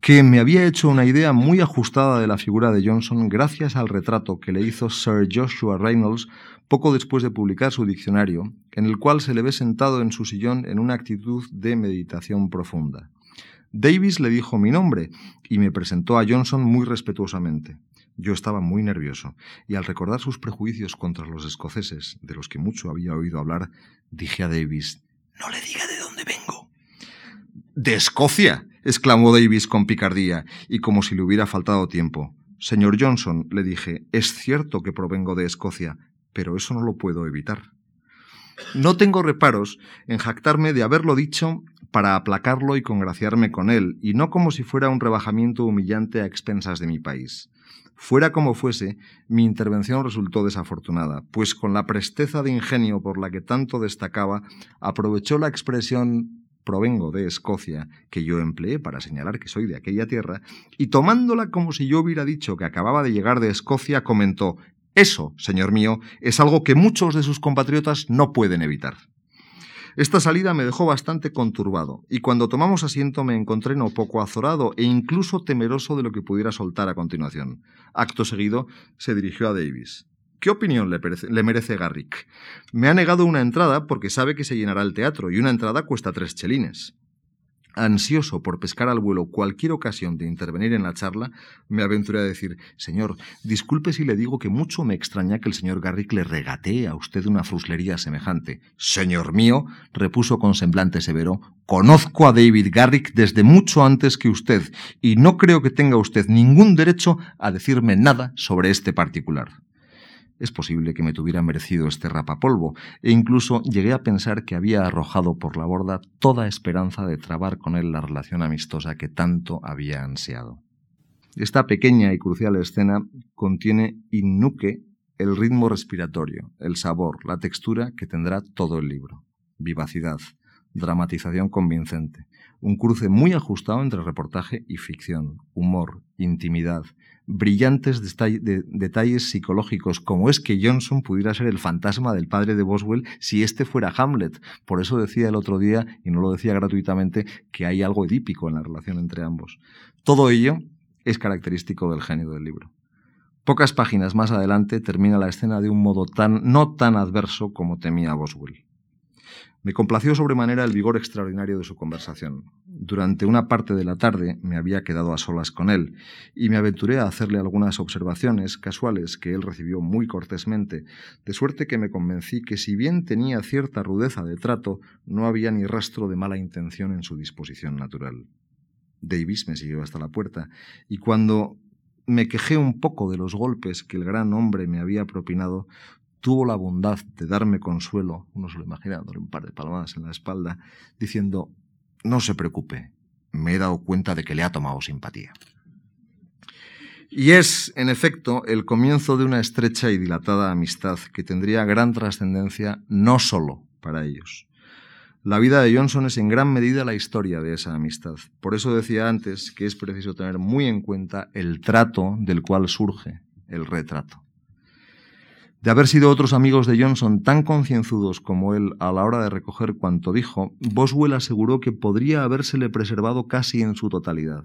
que me había hecho una idea muy ajustada de la figura de Johnson gracias al retrato que le hizo Sir Joshua Reynolds poco después de publicar su diccionario, en el cual se le ve sentado en su sillón en una actitud de meditación profunda. Davis le dijo mi nombre y me presentó a Johnson muy respetuosamente. Yo estaba muy nervioso, y al recordar sus prejuicios contra los escoceses, de los que mucho había oído hablar, dije a Davis No le diga de dónde vengo. ¿De Escocia? exclamó Davis con picardía y como si le hubiera faltado tiempo. Señor Johnson, le dije, es cierto que provengo de Escocia, pero eso no lo puedo evitar. No tengo reparos en jactarme de haberlo dicho para aplacarlo y congraciarme con él, y no como si fuera un rebajamiento humillante a expensas de mi país. Fuera como fuese, mi intervención resultó desafortunada, pues con la presteza de ingenio por la que tanto destacaba, aprovechó la expresión provengo de Escocia, que yo empleé para señalar que soy de aquella tierra, y tomándola como si yo hubiera dicho que acababa de llegar de Escocia, comentó Eso, señor mío, es algo que muchos de sus compatriotas no pueden evitar. Esta salida me dejó bastante conturbado, y cuando tomamos asiento me encontré no poco azorado e incluso temeroso de lo que pudiera soltar a continuación. Acto seguido, se dirigió a Davis. ¿Qué opinión le, merece Garrick? Me ha negado una entrada porque sabe que se llenará el teatro y una entrada cuesta tres chelines. Ansioso por pescar al vuelo cualquier ocasión de intervenir en la charla, me aventuré a decir Señor, disculpe si le digo que mucho me extraña que el señor Garrick le regatee a usted una fruslería semejante. Señor mío, repuso con semblante severo, conozco a David Garrick desde mucho antes que usted, y no creo que tenga usted ningún derecho a decirme nada sobre este particular. Es posible que me tuviera merecido este rapapolvo, e incluso llegué a pensar que había arrojado por la borda toda esperanza de trabar con él la relación amistosa que tanto había ansiado. Esta pequeña y crucial escena contiene innuque el ritmo respiratorio, el sabor, la textura que tendrá todo el libro. Vivacidad, dramatización convincente, un cruce muy ajustado entre reportaje y ficción, humor, intimidad, brillantes detalles psicológicos, como es que Johnson pudiera ser el fantasma del padre de Boswell si éste fuera Hamlet. Por eso decía el otro día, y no lo decía gratuitamente, que hay algo edípico en la relación entre ambos. Todo ello es característico del genio del libro. Pocas páginas más adelante termina la escena de un modo tan no tan adverso como temía Boswell. Me complació sobremanera el vigor extraordinario de su conversación. Durante una parte de la tarde me había quedado a solas con él y me aventuré a hacerle algunas observaciones casuales que él recibió muy cortésmente, de suerte que me convencí que si bien tenía cierta rudeza de trato, no había ni rastro de mala intención en su disposición natural. Davis me siguió hasta la puerta y cuando me quejé un poco de los golpes que el gran hombre me había propinado, tuvo la bondad de darme consuelo, uno se lo imagina, dándole un par de palmadas en la espalda, diciendo, no se preocupe, me he dado cuenta de que le ha tomado simpatía. Y es, en efecto, el comienzo de una estrecha y dilatada amistad que tendría gran trascendencia no solo para ellos. La vida de Johnson es en gran medida la historia de esa amistad. Por eso decía antes que es preciso tener muy en cuenta el trato del cual surge el retrato. De haber sido otros amigos de Johnson tan concienzudos como él a la hora de recoger cuanto dijo, Boswell aseguró que podría habérsele preservado casi en su totalidad.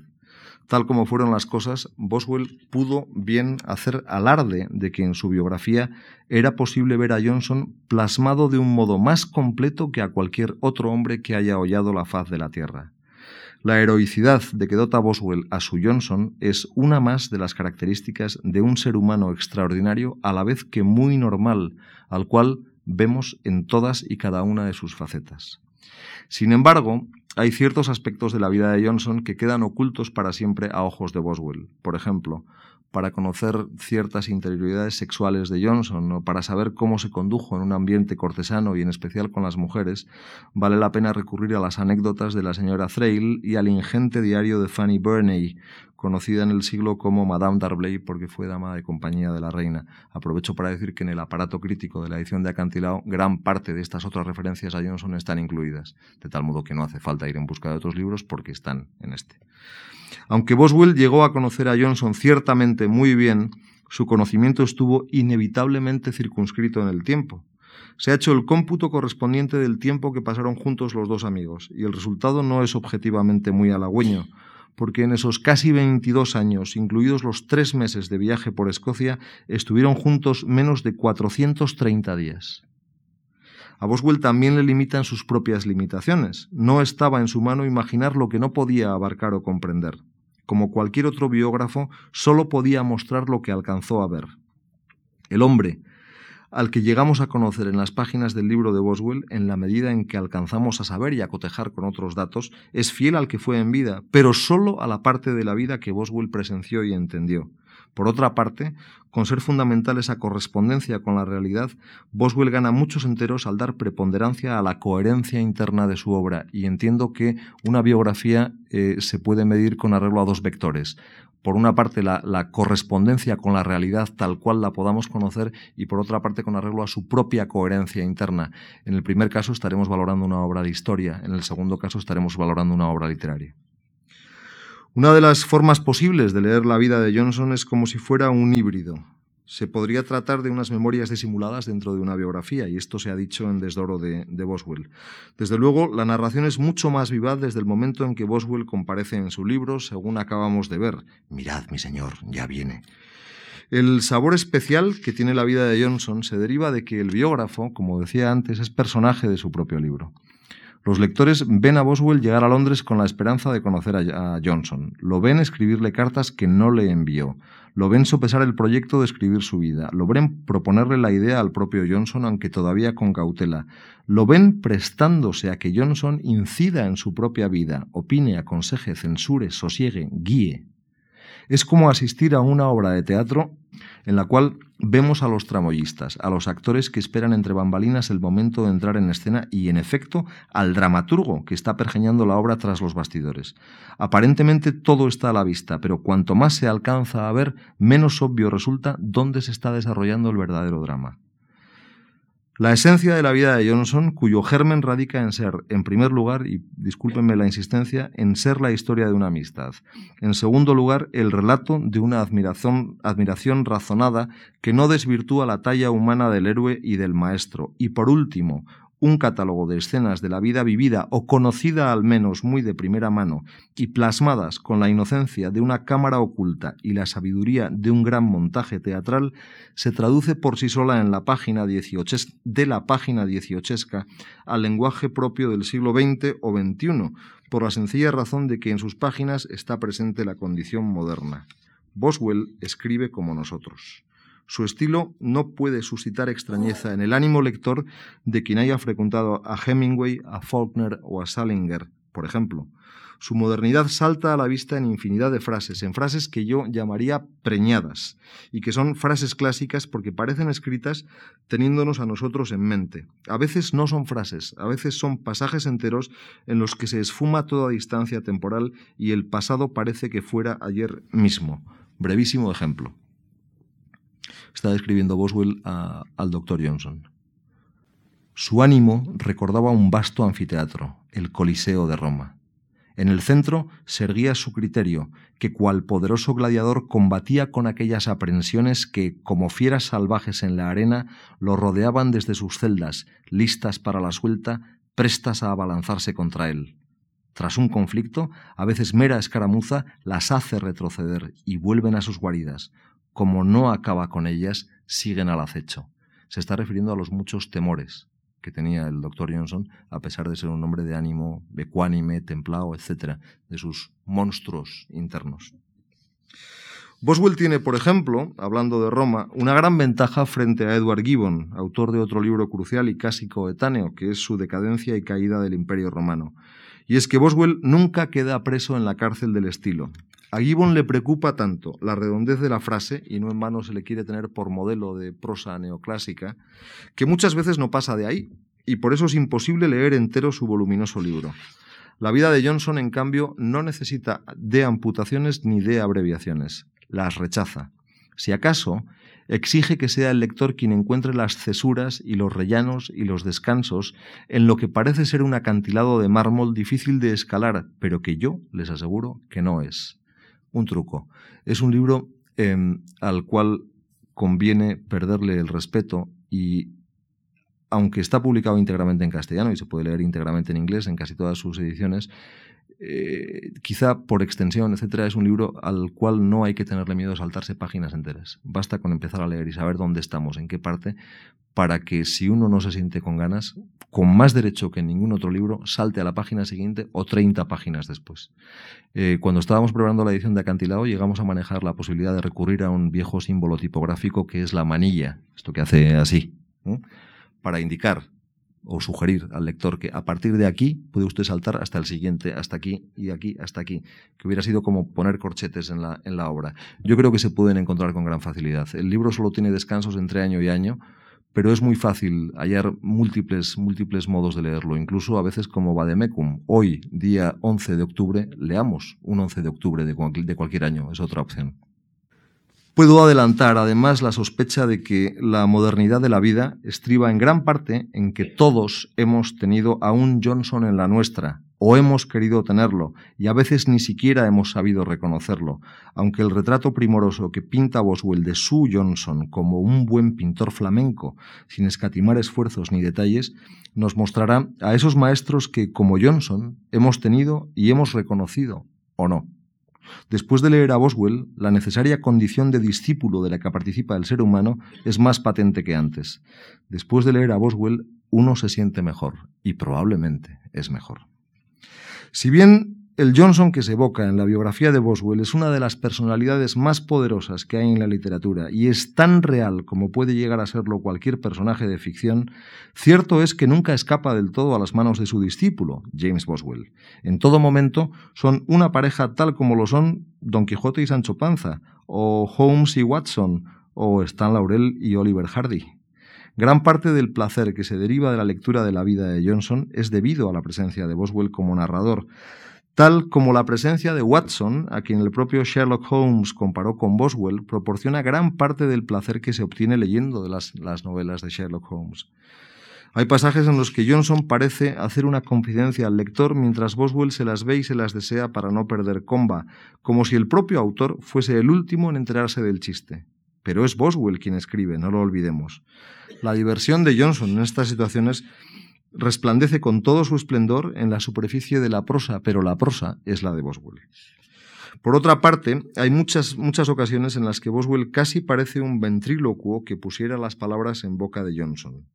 Tal como fueron las cosas, Boswell pudo bien hacer alarde de que en su biografía era posible ver a Johnson plasmado de un modo más completo que a cualquier otro hombre que haya hollado la faz de la tierra. La heroicidad de que dota Boswell a su Johnson es una más de las características de un ser humano extraordinario a la vez que muy normal, al cual vemos en todas y cada una de sus facetas. Sin embargo, hay ciertos aspectos de la vida de Johnson que quedan ocultos para siempre a ojos de Boswell. Por ejemplo, para conocer ciertas interioridades sexuales de Johnson o para saber cómo se condujo en un ambiente cortesano y en especial con las mujeres, vale la pena recurrir a las anécdotas de la señora Thrale y al ingente diario de Fanny Burney, conocida en el siglo como Madame d'Arblay porque fue dama de compañía de la reina. Aprovecho para decir que en el aparato crítico de la edición de Acantilado gran parte de estas otras referencias a Johnson están incluidas, de tal modo que no hace falta ir en busca de otros libros porque están en este. Aunque Boswell llegó a conocer a Johnson ciertamente muy bien, su conocimiento estuvo inevitablemente circunscrito en el tiempo. Se ha hecho el cómputo correspondiente del tiempo que pasaron juntos los dos amigos, y el resultado no es objetivamente muy halagüeño, porque en esos casi 22 años, incluidos los tres meses de viaje por Escocia, estuvieron juntos menos de 430 días. A Boswell también le limitan sus propias limitaciones. No estaba en su mano imaginar lo que no podía abarcar o comprender. Como cualquier otro biógrafo, solo podía mostrar lo que alcanzó a ver. El hombre, al que llegamos a conocer en las páginas del libro de Boswell, en la medida en que alcanzamos a saber y a cotejar con otros datos, es fiel al que fue en vida, pero solo a la parte de la vida que Boswell presenció y entendió. Por otra parte, con ser fundamental esa correspondencia con la realidad, Boswell gana muchos enteros al dar preponderancia a la coherencia interna de su obra, y entiendo que una biografía eh, se puede medir con arreglo a dos vectores por una parte, la, correspondencia con la realidad tal cual la podamos conocer y por otra parte, con arreglo a su propia coherencia interna. En el primer caso estaremos valorando una obra de historia, en el segundo caso estaremos valorando una obra literaria. Una de las formas posibles de leer la vida de Johnson es como si fuera un híbrido se podría tratar de unas memorias disimuladas dentro de una biografía, y esto se ha dicho en Desdoro de, de, Boswell. Desde luego, la narración es mucho más vivaz desde el momento en que Boswell comparece en su libro, según acabamos de ver. Mirad, mi señor, ya viene. El sabor especial que tiene la vida de Johnson se deriva de que el biógrafo, como decía antes, es personaje de su propio libro. Los lectores ven a Boswell llegar a Londres con la esperanza de conocer a Johnson. Lo ven escribirle cartas que no le envió. Lo ven sopesar el proyecto de escribir su vida. Lo ven proponerle la idea al propio Johnson, aunque todavía con cautela. Lo ven prestándose a que Johnson incida en su propia vida, opine, aconseje, censure, sosiegue, guíe. Es como asistir a una obra de teatro en la cual vemos a los tramoyistas, a los actores que esperan entre bambalinas el momento de entrar en escena y, en efecto, al dramaturgo que está pergeñando la obra tras los bastidores. Aparentemente todo está a la vista, pero cuanto más se alcanza a ver, menos obvio resulta dónde se está desarrollando el verdadero drama. La esencia de la vida de Johnson, cuyo germen radica en ser, en primer lugar, y discúlpenme la insistencia, en ser la historia de una amistad. En segundo lugar, el relato de una admiración, admiración razonada que no desvirtúa la talla humana del héroe y del maestro. Y por último, un catálogo de escenas de la vida vivida o conocida al menos muy de primera mano y plasmadas con la inocencia de una cámara oculta y la sabiduría de un gran montaje teatral, se traduce por sí sola en la página de la página dieciochesca al lenguaje propio del siglo XX o XXI, por la sencilla razón de que en sus páginas está presente la condición moderna. Boswell escribe como nosotros. Su estilo no puede suscitar extrañeza en el ánimo lector de quien haya frecuentado a Hemingway, a Faulkner o a Salinger, por ejemplo. Su modernidad salta a la vista en infinidad de frases, en frases que yo llamaría preñadas, y que son frases clásicas porque parecen escritas teniéndonos a nosotros en mente. A veces no son frases, a veces son pasajes enteros en los que se esfuma toda distancia temporal y el pasado parece que fuera ayer mismo. Brevísimo ejemplo está describiendo Boswell al doctor Johnson. Su ánimo recordaba un vasto anfiteatro, el Coliseo de Roma. En el centro se erguía su criterio, que cual poderoso gladiador combatía con aquellas aprensiones que, como fieras salvajes en la arena, lo rodeaban desde sus celdas, listas para la suelta, prestas a abalanzarse contra él. Tras un conflicto, a veces mera escaramuza, las hace retroceder y vuelven a sus guaridas, como no acaba con ellas, siguen al acecho. Se está refiriendo a los muchos temores que tenía el doctor Johnson, a pesar de ser un hombre de ánimo ecuánime, templado, etc., de sus monstruos internos. Boswell tiene, por ejemplo, hablando de Roma, una gran ventaja frente a Edward Gibbon, autor de otro libro crucial y casi coetáneo, que es su decadencia y caída del Imperio Romano. Y es que Boswell nunca queda preso en la cárcel del estilo. A Gibbon le preocupa tanto la redondez de la frase, y no en vano se le quiere tener por modelo de prosa neoclásica, que muchas veces no pasa de ahí, y por eso es imposible leer entero su voluminoso libro. La vida de Johnson, en cambio, no necesita de amputaciones ni de abreviaciones. Las rechaza. Si acaso, exige que sea el lector quien encuentre las cesuras y los rellanos y los descansos en lo que parece ser un acantilado de mármol difícil de escalar, pero que yo les aseguro que no es. Un truco. Es un libro em, al cual conviene perderle el respeto y aunque está publicado íntegramente en castellano y se puede leer íntegramente en inglés en casi todas sus ediciones, eh, quizá por extensión, etcétera, es un libro al cual no hay que tenerle miedo a saltarse páginas enteras. Basta con empezar a leer y saber dónde estamos, en qué parte, para que si uno no se siente con ganas, con más derecho que en ningún otro libro, salte a la página siguiente o 30 páginas después. Eh, cuando estábamos preparando la edición de Acantilado, llegamos a manejar la posibilidad de recurrir a un viejo símbolo tipográfico que es la manilla, esto que hace así, para indicar o sugerir al lector que a partir de aquí puede usted saltar hasta el siguiente, hasta aquí y aquí, hasta aquí, que hubiera sido como poner corchetes en la, en la obra. Yo creo que se pueden encontrar con gran facilidad. El libro solo tiene descansos entre año y año, pero es muy fácil hallar múltiples, múltiples modos de leerlo, incluso a veces como Vademecum. Hoy, día 11 de octubre, leamos un 11 de octubre de, de cualquier año, es otra opción. Puedo adelantar además la sospecha de que la modernidad de la vida estriba en gran parte en que todos hemos tenido a un Johnson en la nuestra, o hemos querido tenerlo, y a veces ni siquiera hemos sabido reconocerlo, aunque el retrato primoroso que pinta Boswell de su Johnson como un buen pintor flamenco, sin escatimar esfuerzos ni detalles, nos mostrará a esos maestros que, como Johnson, hemos tenido y hemos reconocido, o no. Después de leer a Boswell, la necesaria condición de discípulo de la que participa el ser humano es más patente que antes. Después de leer a Boswell, uno se siente mejor, y probablemente es mejor. Si bien el Johnson que se evoca en la biografía de Boswell es una de las personalidades más poderosas que hay en la literatura y es tan real como puede llegar a serlo cualquier personaje de ficción, cierto es que nunca escapa del todo a las manos de su discípulo, James Boswell. En todo momento son una pareja tal como lo son Don Quijote y Sancho Panza, o Holmes y Watson, o Stan Laurel y Oliver Hardy. Gran parte del placer que se deriva de la lectura de la vida de Johnson es debido a la presencia de Boswell como narrador, tal como la presencia de Watson, a quien el propio Sherlock Holmes comparó con Boswell, proporciona gran parte del placer que se obtiene leyendo de las, novelas de Sherlock Holmes. Hay pasajes en los que Johnson parece hacer una confidencia al lector mientras Boswell se las ve y se las desea para no perder comba, como si el propio autor fuese el último en enterarse del chiste. Pero es Boswell quien escribe, no lo olvidemos. La diversión de Johnson en estas situaciones resplandece con todo su esplendor en la superficie de la prosa, pero la prosa es la de Boswell. Por otra parte, hay muchas, muchas ocasiones en las que Boswell casi parece un ventrílocuo que pusiera las palabras en boca de Johnson.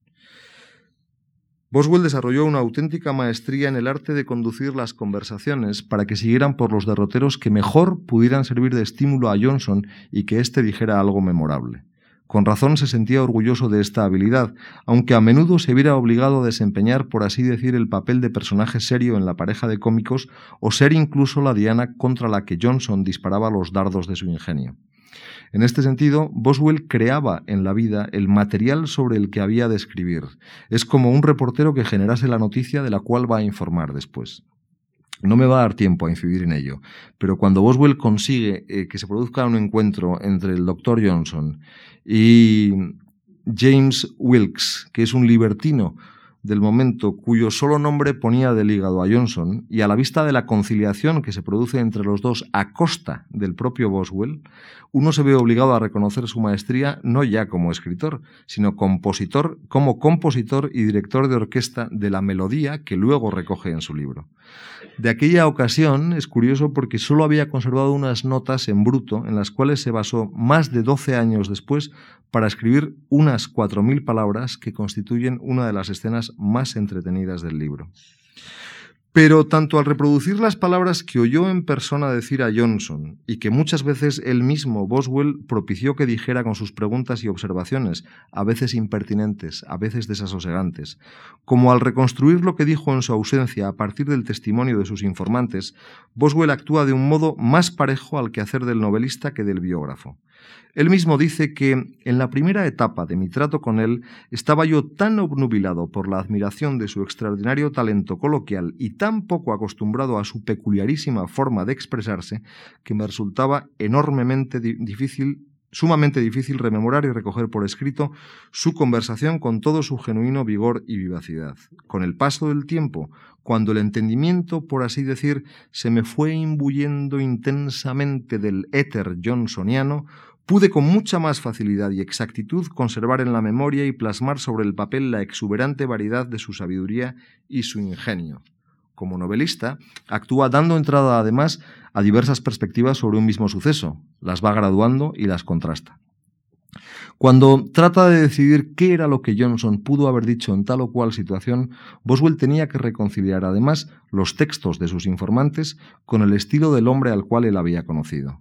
Boswell desarrolló una auténtica maestría en el arte de conducir las conversaciones para que siguieran por los derroteros que mejor pudieran servir de estímulo a Johnson y que éste dijera algo memorable. Con razón se sentía orgulloso de esta habilidad, aunque a menudo se viera obligado a desempeñar, por así decir, el papel de personaje serio en la pareja de cómicos o ser incluso la diana contra la que Johnson disparaba los dardos de su ingenio. En este sentido, Boswell creaba en la vida el material sobre el que había de escribir. Es como un reportero que generase la noticia de la cual va a informar después. No me va a dar tiempo a incidir en ello, pero cuando Boswell consigue eh, que se produzca un encuentro entre el Dr. Johnson y James Wilkes, que es un libertino del momento cuyo solo nombre ponía del hígado a Johnson, y a la vista de la conciliación que se produce entre los dos a costa del propio Boswell, uno se ve obligado a reconocer su maestría no ya como escritor, sino compositor, como compositor y director de orquesta de la melodía que luego recoge en su libro. De aquella ocasión es curioso porque solo había conservado unas notas en bruto en las cuales se basó más de 12 años después para escribir unas 4.000 palabras que constituyen una de las escenas más entretenidas del libro. Pero tanto al reproducir las palabras que oyó en persona decir a Johnson y que muchas veces él mismo, Boswell, propició que dijera con sus preguntas y observaciones, a veces impertinentes, a veces desasosegantes, como al reconstruir lo que dijo en su ausencia a partir del testimonio de sus informantes, Boswell actúa de un modo más parejo al quehacer del novelista que del biógrafo. Él mismo dice que en la primera etapa de mi trato con él estaba yo tan obnubilado por la admiración de su extraordinario talento coloquial y tan poco acostumbrado a su peculiarísima forma de expresarse que me resultaba enormemente difícil sumamente difícil rememorar y recoger por escrito su conversación con todo su genuino vigor y vivacidad. Con el paso del tiempo, cuando el entendimiento, por así decir, se me fue imbuyendo intensamente del éter johnsoniano, pude con mucha más facilidad y exactitud conservar en la memoria y plasmar sobre el papel la exuberante variedad de su sabiduría y su ingenio. Como novelista, actúa dando entrada además a diversas perspectivas sobre un mismo suceso, las va graduando y las contrasta. Cuando trata de decidir qué era lo que Johnson pudo haber dicho en tal o cual situación, Boswell tenía que reconciliar además los textos de sus informantes con el estilo del hombre al cual él había conocido.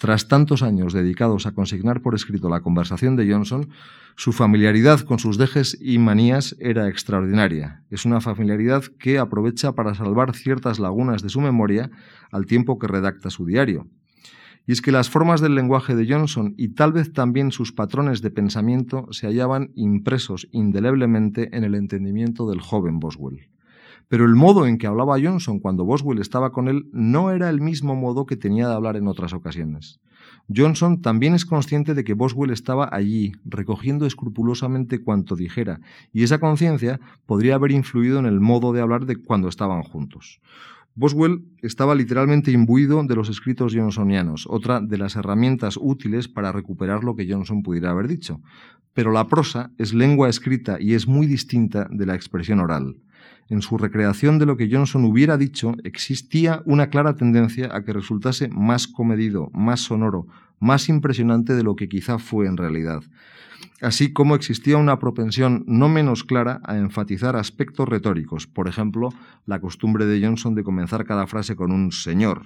Tras tantos años dedicados a consignar por escrito la conversación de Johnson, su familiaridad con sus dejes y manías era extraordinaria. Es una familiaridad que aprovecha para salvar ciertas lagunas de su memoria al tiempo que redacta su diario. Y es que las formas del lenguaje de Johnson y tal vez también sus patrones de pensamiento se hallaban impresos indeleblemente en el entendimiento del joven Boswell. Pero el modo en que hablaba Johnson cuando Boswell estaba con él no era el mismo modo que tenía de hablar en otras ocasiones. Johnson también es consciente de que Boswell estaba allí, recogiendo escrupulosamente cuanto dijera, y esa conciencia podría haber influido en el modo de hablar de cuando estaban juntos. Boswell estaba literalmente imbuido de los escritos johnsonianos, otra de las herramientas útiles para recuperar lo que Johnson pudiera haber dicho. Pero la prosa es lengua escrita y es muy distinta de la expresión oral en su recreación de lo que Johnson hubiera dicho, existía una clara tendencia a que resultase más comedido, más sonoro, más impresionante de lo que quizá fue en realidad, así como existía una propensión no menos clara a enfatizar aspectos retóricos, por ejemplo, la costumbre de Johnson de comenzar cada frase con un señor.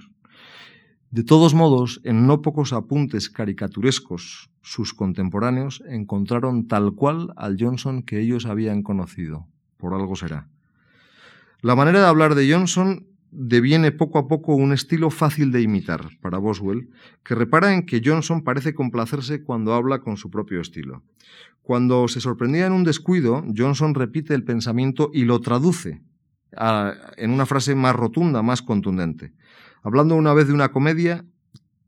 De todos modos, en no pocos apuntes caricaturescos, sus contemporáneos encontraron tal cual al Johnson que ellos habían conocido. Por algo será. La manera de hablar de Johnson deviene poco a poco un estilo fácil de imitar para Boswell, que repara en que Johnson parece complacerse cuando habla con su propio estilo. Cuando se sorprendía en un descuido, Johnson repite el pensamiento y lo traduce en una frase más rotunda, más contundente. Hablando una vez de una comedia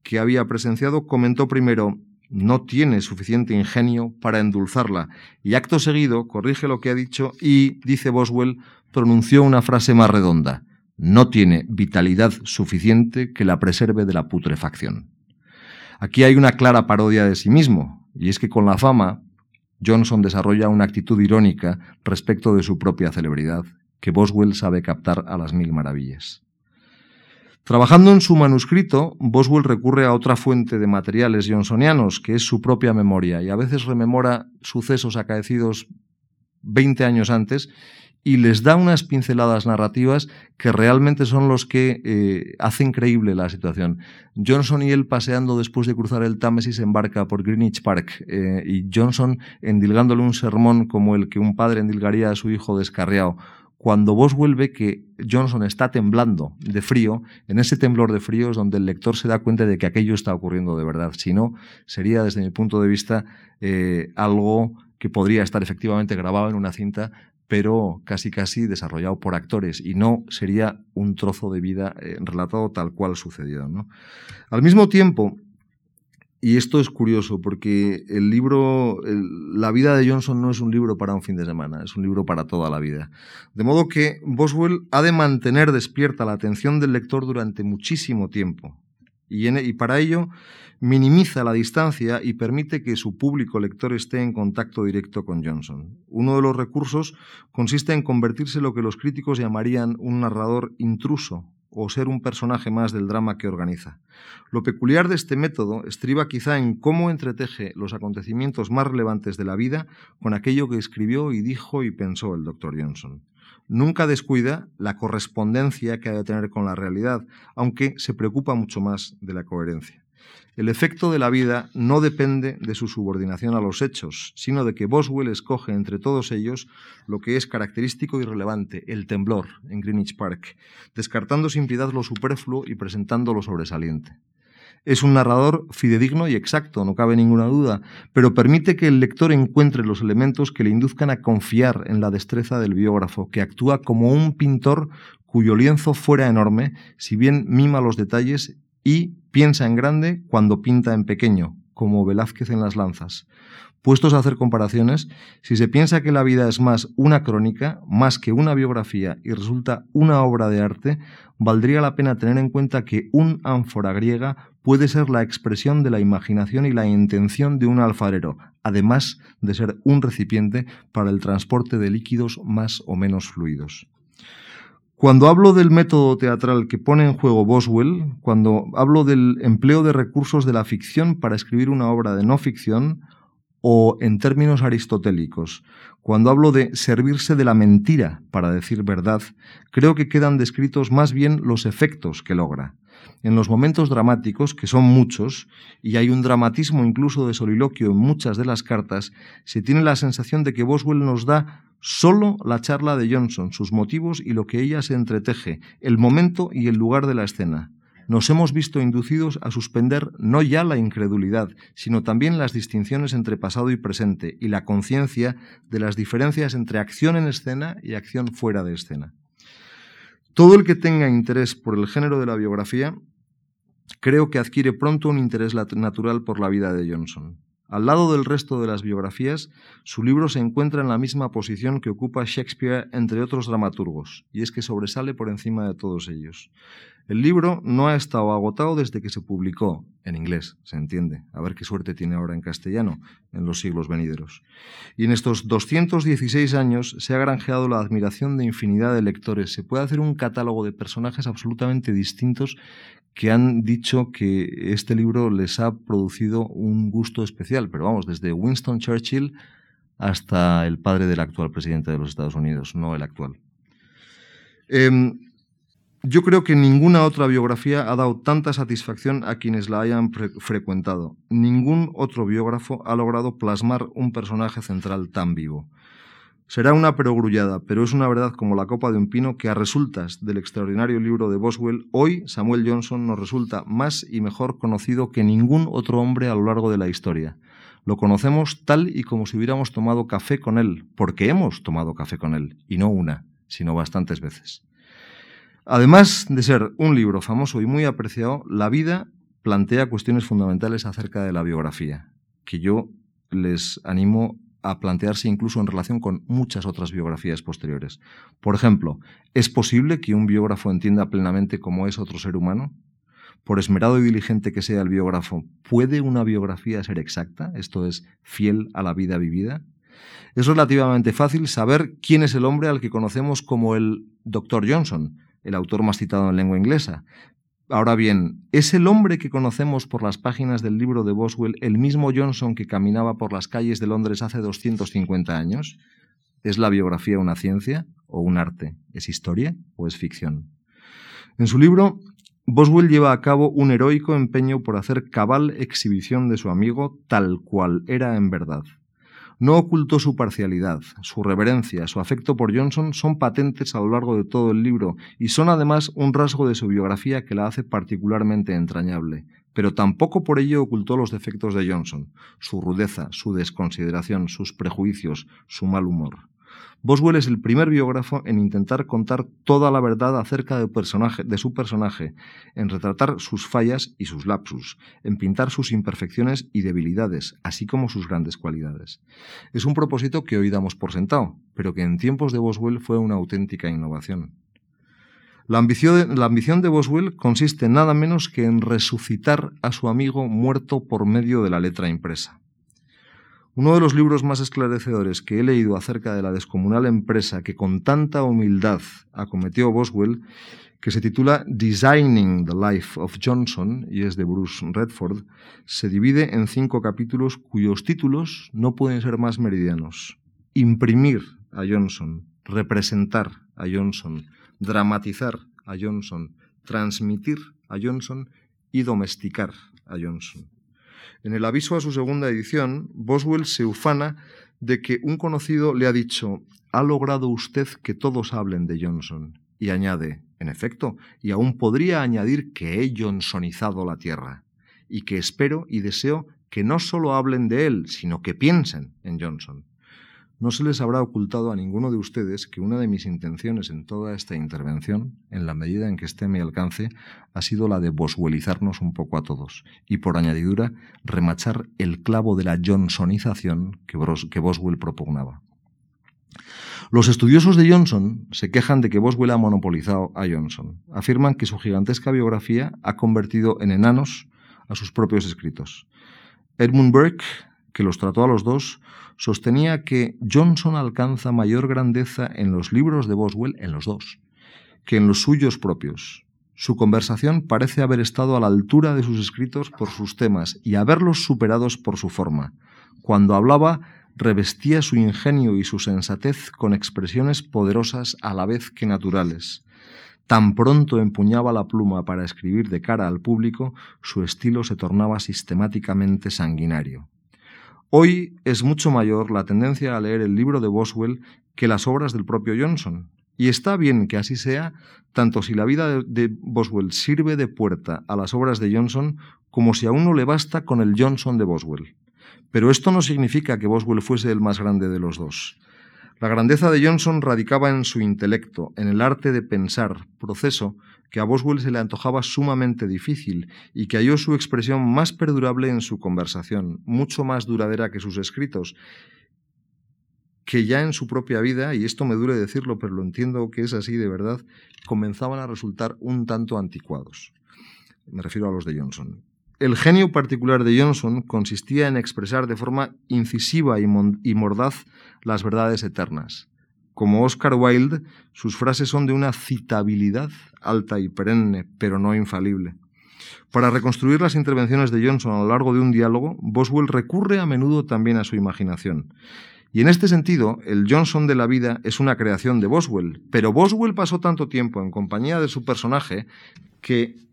que había presenciado, comentó primero, no tiene suficiente ingenio para endulzarla, y acto seguido corrige lo que ha dicho y, dice Boswell, pronunció una frase más redonda. No tiene vitalidad suficiente que la preserve de la putrefacción. Aquí hay una clara parodia de sí mismo, y es que con la fama, Johnson desarrolla una actitud irónica respecto de su propia celebridad, que Boswell sabe captar a las mil maravillas. Trabajando en su manuscrito, Boswell recurre a otra fuente de materiales johnsonianos, que es su propia memoria, y a veces rememora sucesos acaecidos 20 años antes y les da unas pinceladas narrativas que realmente son los que eh, hacen creíble la situación. Johnson y él paseando después de cruzar el Támesis embarca por Greenwich Park eh, y Johnson endilgándole un sermón como el que un padre endilgaría a su hijo descarriado. Cuando Boswell ve que Johnson está temblando de frío, en ese temblor de frío es donde el lector se da cuenta de que aquello está ocurriendo de verdad. Si no, sería desde mi punto de vista eh, algo que podría estar efectivamente grabado en una cinta, pero casi casi desarrollado por actores y no sería un trozo de vida eh, relatado tal cual sucedió. Al mismo tiempo, y esto es curioso porque el libro, la vida de Johnson no es un libro para un fin de semana, es un libro para toda la vida. De modo que Boswell ha de mantener despierta la atención del lector durante muchísimo tiempo. Y para ello minimiza la distancia y permite que su público lector esté en contacto directo con Johnson. Uno de los recursos consiste en convertirse en lo que los críticos llamarían un narrador intruso o ser un personaje más del drama que organiza. Lo peculiar de este método estriba quizá en cómo entreteje los acontecimientos más relevantes de la vida con aquello que escribió y dijo y pensó el doctor Johnson. Nunca descuida la correspondencia que ha de tener con la realidad, aunque se preocupa mucho más de la coherencia. El efecto de la vida no depende de su subordinación a los hechos, sino de que Boswell escoge entre todos ellos lo que es característico y relevante, el temblor, en Greenwich Park, descartando sin piedad lo superfluo y presentando lo sobresaliente. Es un narrador fidedigno y exacto, no cabe ninguna duda, pero permite que el lector encuentre los elementos que le induzcan a confiar en la destreza del biógrafo, que actúa como un pintor cuyo lienzo fuera enorme, si bien mima los detalles y piensa en grande cuando pinta en pequeño, como Velázquez en las lanzas. Puestos a hacer comparaciones, si se piensa que la vida es más una crónica, más que una biografía y resulta una obra de arte, valdría la pena tener en cuenta que un ánfora griega puede ser la expresión de la imaginación y la intención de un alfarero, además de ser un recipiente para el transporte de líquidos más o menos fluidos. Cuando hablo del método teatral que pone en juego Boswell, cuando hablo del empleo de recursos de la ficción para escribir una obra de no ficción, o en términos aristotélicos, cuando hablo de servirse de la mentira para decir verdad, creo que quedan descritos más bien los efectos que logra. En los momentos dramáticos, que son muchos, y hay un dramatismo incluso de soliloquio en muchas de las cartas, se tiene la sensación de que Boswell nos da Solo la charla de Johnson, sus motivos y lo que ella se entreteje, el momento y el lugar de la escena. Nos hemos visto inducidos a suspender no ya la incredulidad, sino también las distinciones entre pasado y presente y la conciencia de las diferencias entre acción en escena y acción fuera de escena. Todo el que tenga interés por el género de la biografía creo que adquiere pronto un interés natural por la vida de Johnson. Al lado del resto de las biografías, su libro se encuentra en la misma posición que ocupa Shakespeare entre otros dramaturgos, y es que sobresale por encima de todos ellos. El libro no ha estado agotado desde que se publicó, en inglés, se entiende, a ver qué suerte tiene ahora en castellano, en los siglos venideros. Y en estos 216 años se ha granjeado la admiración de infinidad de lectores. Se puede hacer un catálogo de personajes absolutamente distintos que han dicho que este libro les ha producido un gusto especial, pero vamos, desde Winston Churchill hasta el padre del actual presidente de los Estados Unidos, no el actual. Em, yo creo que ninguna otra biografía ha dado tanta satisfacción a quienes la hayan frecuentado. Ningún otro biógrafo ha logrado plasmar un personaje central tan vivo. Será una perogrullada, pero es una verdad como la copa de un pino que a resultas del extraordinario libro de Boswell, hoy Samuel Johnson nos resulta más y mejor conocido que ningún otro hombre a lo largo de la historia. Lo conocemos tal y como si hubiéramos tomado café con él, porque hemos tomado café con él, y no una, sino bastantes veces. Además de ser un libro famoso y muy apreciado, La vida plantea cuestiones fundamentales acerca de la biografía, que yo les animo a plantearse incluso en relación con muchas otras biografías posteriores. Por ejemplo, ¿es posible que un biógrafo entienda plenamente cómo es otro ser humano? Por esmerado y diligente que sea el biógrafo, ¿puede una biografía ser exacta? Esto es, fiel a la vida vivida. Es relativamente fácil saber quién es el hombre al que conocemos como el Dr. Johnson, el autor más citado en lengua inglesa, Ahora bien, ¿es el hombre que conocemos por las páginas del libro de Boswell el mismo Johnson que caminaba por las calles de Londres hace 250 años? ¿Es la biografía una ciencia o un arte? ¿Es historia o es ficción? En su libro, Boswell lleva a cabo un heroico empeño por hacer cabal exhibición de su amigo tal cual era en verdad. No ocultó su parcialidad, su reverencia, su afecto por Johnson son patentes a lo largo de todo el libro y son además un rasgo de su biografía que la hace particularmente entrañable. Pero tampoco por ello ocultó los defectos de Johnson, su rudeza, su desconsideración, sus prejuicios, su mal humor. Boswell es el primer biógrafo en intentar contar toda la verdad acerca de, su personaje, en retratar sus fallas y sus lapsus, en pintar sus imperfecciones y debilidades, así como sus grandes cualidades. Es un propósito que hoy damos por sentado, pero que en tiempos de Boswell fue una auténtica innovación. La ambición de Boswell consiste nada menos que en resucitar a su amigo muerto por medio de la letra impresa. Uno de los libros más esclarecedores que he leído acerca de la descomunal empresa que con tanta humildad acometió Boswell, que se titula Designing the Life of Johnson y es de Bruce Redford, se divide en cinco capítulos cuyos títulos no pueden ser más meridianos. Imprimir a Johnson, representar a Johnson, dramatizar a Johnson, transmitir a Johnson y domesticar a Johnson. En el aviso a su segunda edición, Boswell se ufana de que un conocido le ha dicho, ha logrado usted que todos hablen de Johnson. Y añade, en efecto, y aún podría añadir que he johnsonizado la tierra. y que espero y deseo que no solo hablen de él, sino que piensen en Johnson. No se les habrá ocultado a ninguno de ustedes que una de mis intenciones en toda esta intervención, en la medida en que esté a mi alcance, ha sido la de boswellizarnos un poco a todos y, por añadidura, remachar el clavo de la johnsonización que, Boswell propugnaba. Los estudiosos de Johnson se quejan de que Boswell ha monopolizado a Johnson. Afirman que su gigantesca biografía ha convertido en enanos a sus propios escritos. Edmund Burke, que los trató a los dos, sostenía que Johnson alcanza mayor grandeza en los libros de Boswell, en los dos, que en los suyos propios. Su conversación parece haber estado a la altura de sus escritos por sus temas y haberlos superados por su forma. Cuando hablaba, revestía su ingenio y su sensatez con expresiones poderosas a la vez que naturales. Tan pronto empuñaba la pluma para escribir de cara al público, su estilo se tornaba sistemáticamente sanguinario. Hoy es mucho mayor la tendencia a leer el libro de Boswell que las obras del propio Johnson. Y está bien que así sea, tanto si la vida de Boswell sirve de puerta a las obras de Johnson, como si a uno le basta con el Johnson de Boswell. Pero esto no significa que Boswell fuese el más grande de los dos. La grandeza de Johnson radicaba en su intelecto, en el arte de pensar, proceso que a Boswell se le antojaba sumamente difícil y que halló su expresión más perdurable en su conversación, mucho más duradera que sus escritos, que ya en su propia vida, y esto me duele decirlo, pero lo entiendo que es así de verdad, comenzaban a resultar un tanto anticuados. Me refiero a los de Johnson. El genio particular de Johnson consistía en expresar de forma incisiva y, mordaz las verdades eternas. Como Oscar Wilde, sus frases son de una citabilidad alta y perenne, pero no infalible. Para reconstruir las intervenciones de Johnson a lo largo de un diálogo, Boswell recurre a menudo también a su imaginación. Y en este sentido, el Johnson de la vida es una creación de Boswell, pero Boswell pasó tanto tiempo en compañía de su personaje que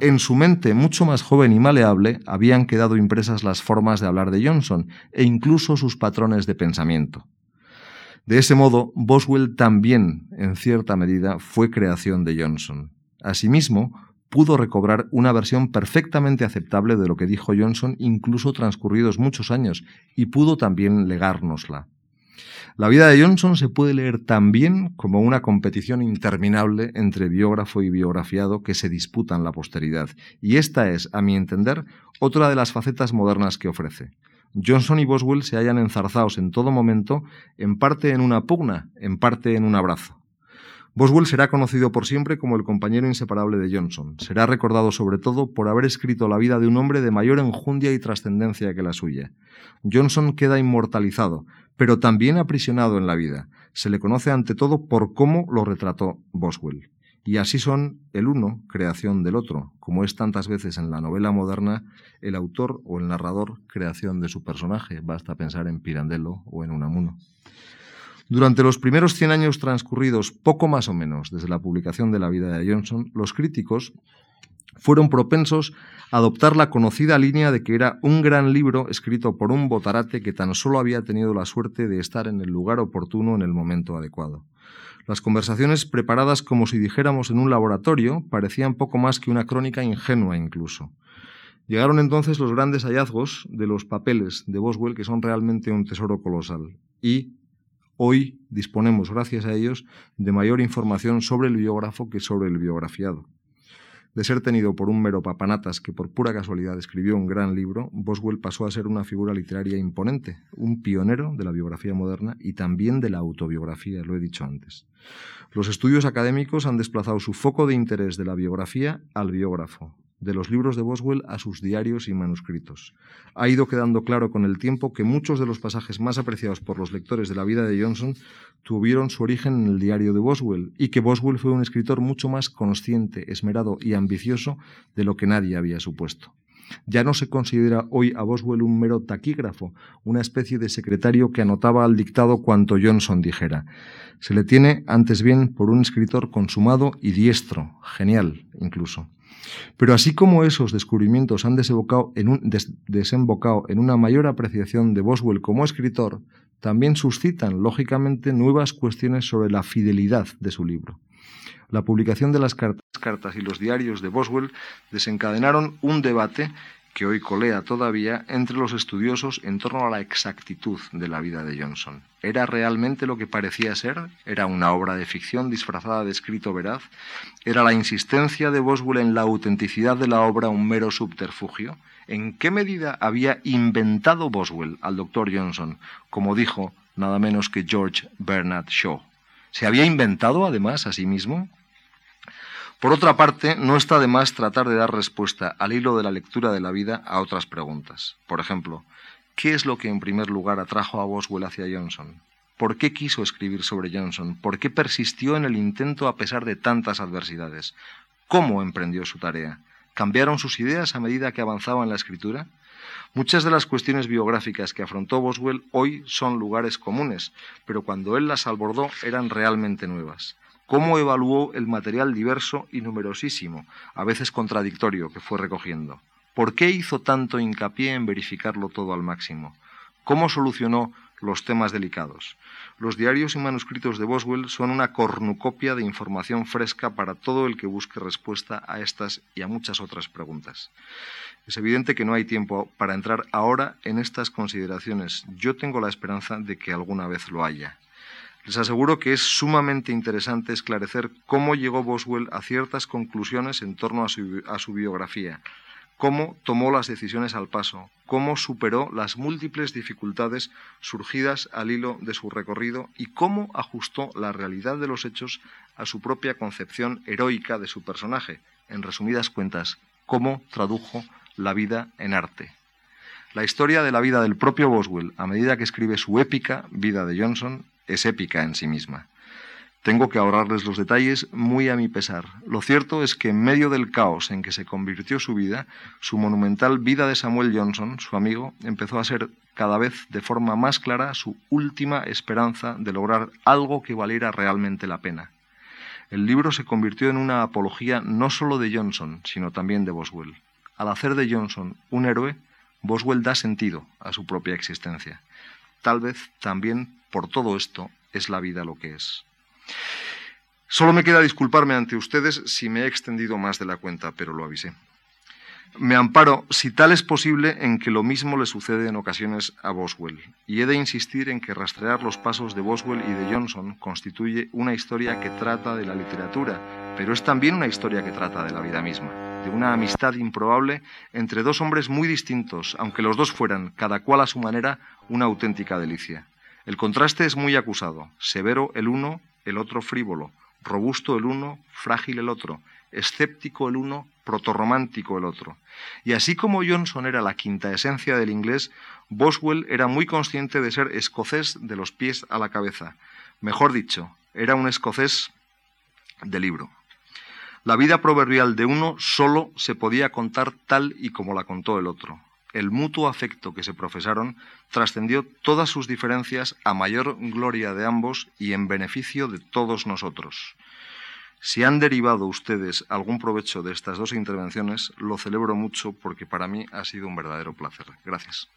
en su mente mucho más joven y maleable habían quedado impresas las formas de hablar de Johnson e incluso sus patrones de pensamiento. De ese modo, Boswell también, en cierta medida, fue creación de Johnson. Asimismo, pudo recobrar una versión perfectamente aceptable de lo que dijo Johnson incluso transcurridos muchos años, y pudo también legárnosla. La vida de Johnson se puede leer también como una competición interminable entre biógrafo y biografiado que se disputan la posteridad, y esta es, a mi entender, otra de las facetas modernas que ofrece. Johnson y Boswell se hallan enzarzados en todo momento, en parte en una pugna, en parte en un abrazo. Boswell será conocido por siempre como el compañero inseparable de Johnson. Será recordado sobre todo por haber escrito la vida de un hombre de mayor enjundia y trascendencia que la suya. Johnson queda inmortalizado, pero también aprisionado en la vida. Se le conoce ante todo por cómo lo retrató Boswell. Y así son el uno creación del otro, como es tantas veces en la novela moderna el autor o el narrador creación de su personaje. Basta pensar en Pirandello o en Unamuno. Durante los primeros 100 años transcurridos, poco más o menos desde la publicación de la vida de Johnson, los críticos fueron propensos a adoptar la conocida línea de que era un gran libro escrito por un botarate que tan solo había tenido la suerte de estar en el lugar oportuno en el momento adecuado. Las conversaciones preparadas como si dijéramos en un laboratorio parecían poco más que una crónica ingenua incluso. Llegaron entonces los grandes hallazgos de los papeles de Boswell que son realmente un tesoro colosal y hoy disponemos, gracias a ellos, de mayor información sobre el biógrafo que sobre el biografiado. De ser tenido por un mero papanatas que por pura casualidad escribió un gran libro, Boswell pasó a ser una figura literaria imponente, un pionero de la biografía moderna y también de la autobiografía, lo he dicho antes. Los estudios académicos han desplazado su foco de interés de la biografía al biógrafo, de los libros de Boswell a sus diarios y manuscritos. Ha ido quedando claro con el tiempo que muchos de los pasajes más apreciados por los lectores de la vida de Johnson tuvieron su origen en el diario de Boswell y que Boswell fue un escritor mucho más consciente, esmerado y ambicioso de lo que nadie había supuesto. Ya no se considera hoy a Boswell un mero taquígrafo, una especie de secretario que anotaba al dictado cuanto Johnson dijera. Se le tiene antes bien por un escritor consumado y diestro, genial incluso. Pero así como esos descubrimientos han desembocado en, una mayor apreciación de Boswell como escritor, también suscitan, lógicamente, nuevas cuestiones sobre la fidelidad de su libro. La publicación de las cartas y los diarios de Boswell desencadenaron un debate que hoy colea todavía entre los estudiosos en torno a la exactitud de la vida de Johnson. ¿Era realmente lo que parecía ser? ¿Era una obra de ficción disfrazada de escrito veraz? ¿Era la insistencia de Boswell en la autenticidad de la obra un mero subterfugio? ¿En qué medida había inventado Boswell al doctor Johnson, como dijo nada menos que George Bernard Shaw? ¿Se había inventado además a sí mismo? Por otra parte, no está de más tratar de dar respuesta al hilo de la lectura de la vida a otras preguntas. Por ejemplo, ¿qué es lo que en primer lugar atrajo a Boswell hacia Johnson? ¿Por qué quiso escribir sobre Johnson? ¿Por qué persistió en el intento a pesar de tantas adversidades? ¿Cómo emprendió su tarea? ¿Cambiaron sus ideas a medida que avanzaba en la escritura? Muchas de las cuestiones biográficas que afrontó Boswell hoy son lugares comunes, pero cuando él las abordó eran realmente nuevas cómo evaluó el material diverso y numerosísimo, a veces contradictorio, que fue recogiendo. ¿Por qué hizo tanto hincapié en verificarlo todo al máximo? ¿Cómo solucionó los temas delicados? Los diarios y manuscritos de Boswell son una cornucopia de información fresca para todo el que busque respuesta a estas y a muchas otras preguntas. Es evidente que no hay tiempo para entrar ahora en estas consideraciones. Yo tengo la esperanza de que alguna vez lo haya. Les aseguro que es sumamente interesante esclarecer cómo llegó Boswell a ciertas conclusiones en torno a su, biografía, cómo tomó las decisiones al paso, cómo superó las múltiples dificultades surgidas al hilo de su recorrido y cómo ajustó la realidad de los hechos a su propia concepción heroica de su personaje. En resumidas cuentas, cómo tradujo la vida en arte. La historia de la vida del propio Boswell, a medida que escribe su épica Vida de Johnson, es épica en sí misma. Tengo que ahorrarles los detalles muy a mi pesar. Lo cierto es que en medio del caos en que se convirtió su vida, su monumental vida de Samuel Johnson, su amigo, empezó a ser cada vez de forma más clara su última esperanza de lograr algo que valiera realmente la pena. El libro se convirtió en una apología no solo de Johnson, sino también de Boswell. Al hacer de Johnson un héroe, Boswell da sentido a su propia existencia. Tal vez también por todo esto es la vida lo que es. Solo me queda disculparme ante ustedes si me he extendido más de la cuenta, pero lo avisé. Me amparo, si tal es posible, en que lo mismo le sucede en ocasiones a Boswell, y he de insistir en que rastrear los pasos de Boswell y de Johnson constituye una historia que trata de la literatura, pero es también una historia que trata de la vida misma, de una amistad improbable entre dos hombres muy distintos, aunque los dos fueran, cada cual a su manera, una auténtica delicia. El contraste es muy acusado, severo el uno, el otro frívolo, robusto el uno, frágil el otro, escéptico el uno, protorromántico el otro. Y así como Johnson era la quinta esencia del inglés, Boswell era muy consciente de ser escocés de los pies a la cabeza. Mejor dicho, era un escocés de libro. La vida proverbial de uno solo se podía contar tal y como la contó el otro el mutuo afecto que se profesaron trascendió todas sus diferencias a mayor gloria de ambos y en beneficio de todos nosotros. Si han derivado ustedes algún provecho de estas dos intervenciones, lo celebro mucho porque para mí ha sido un verdadero placer. Gracias.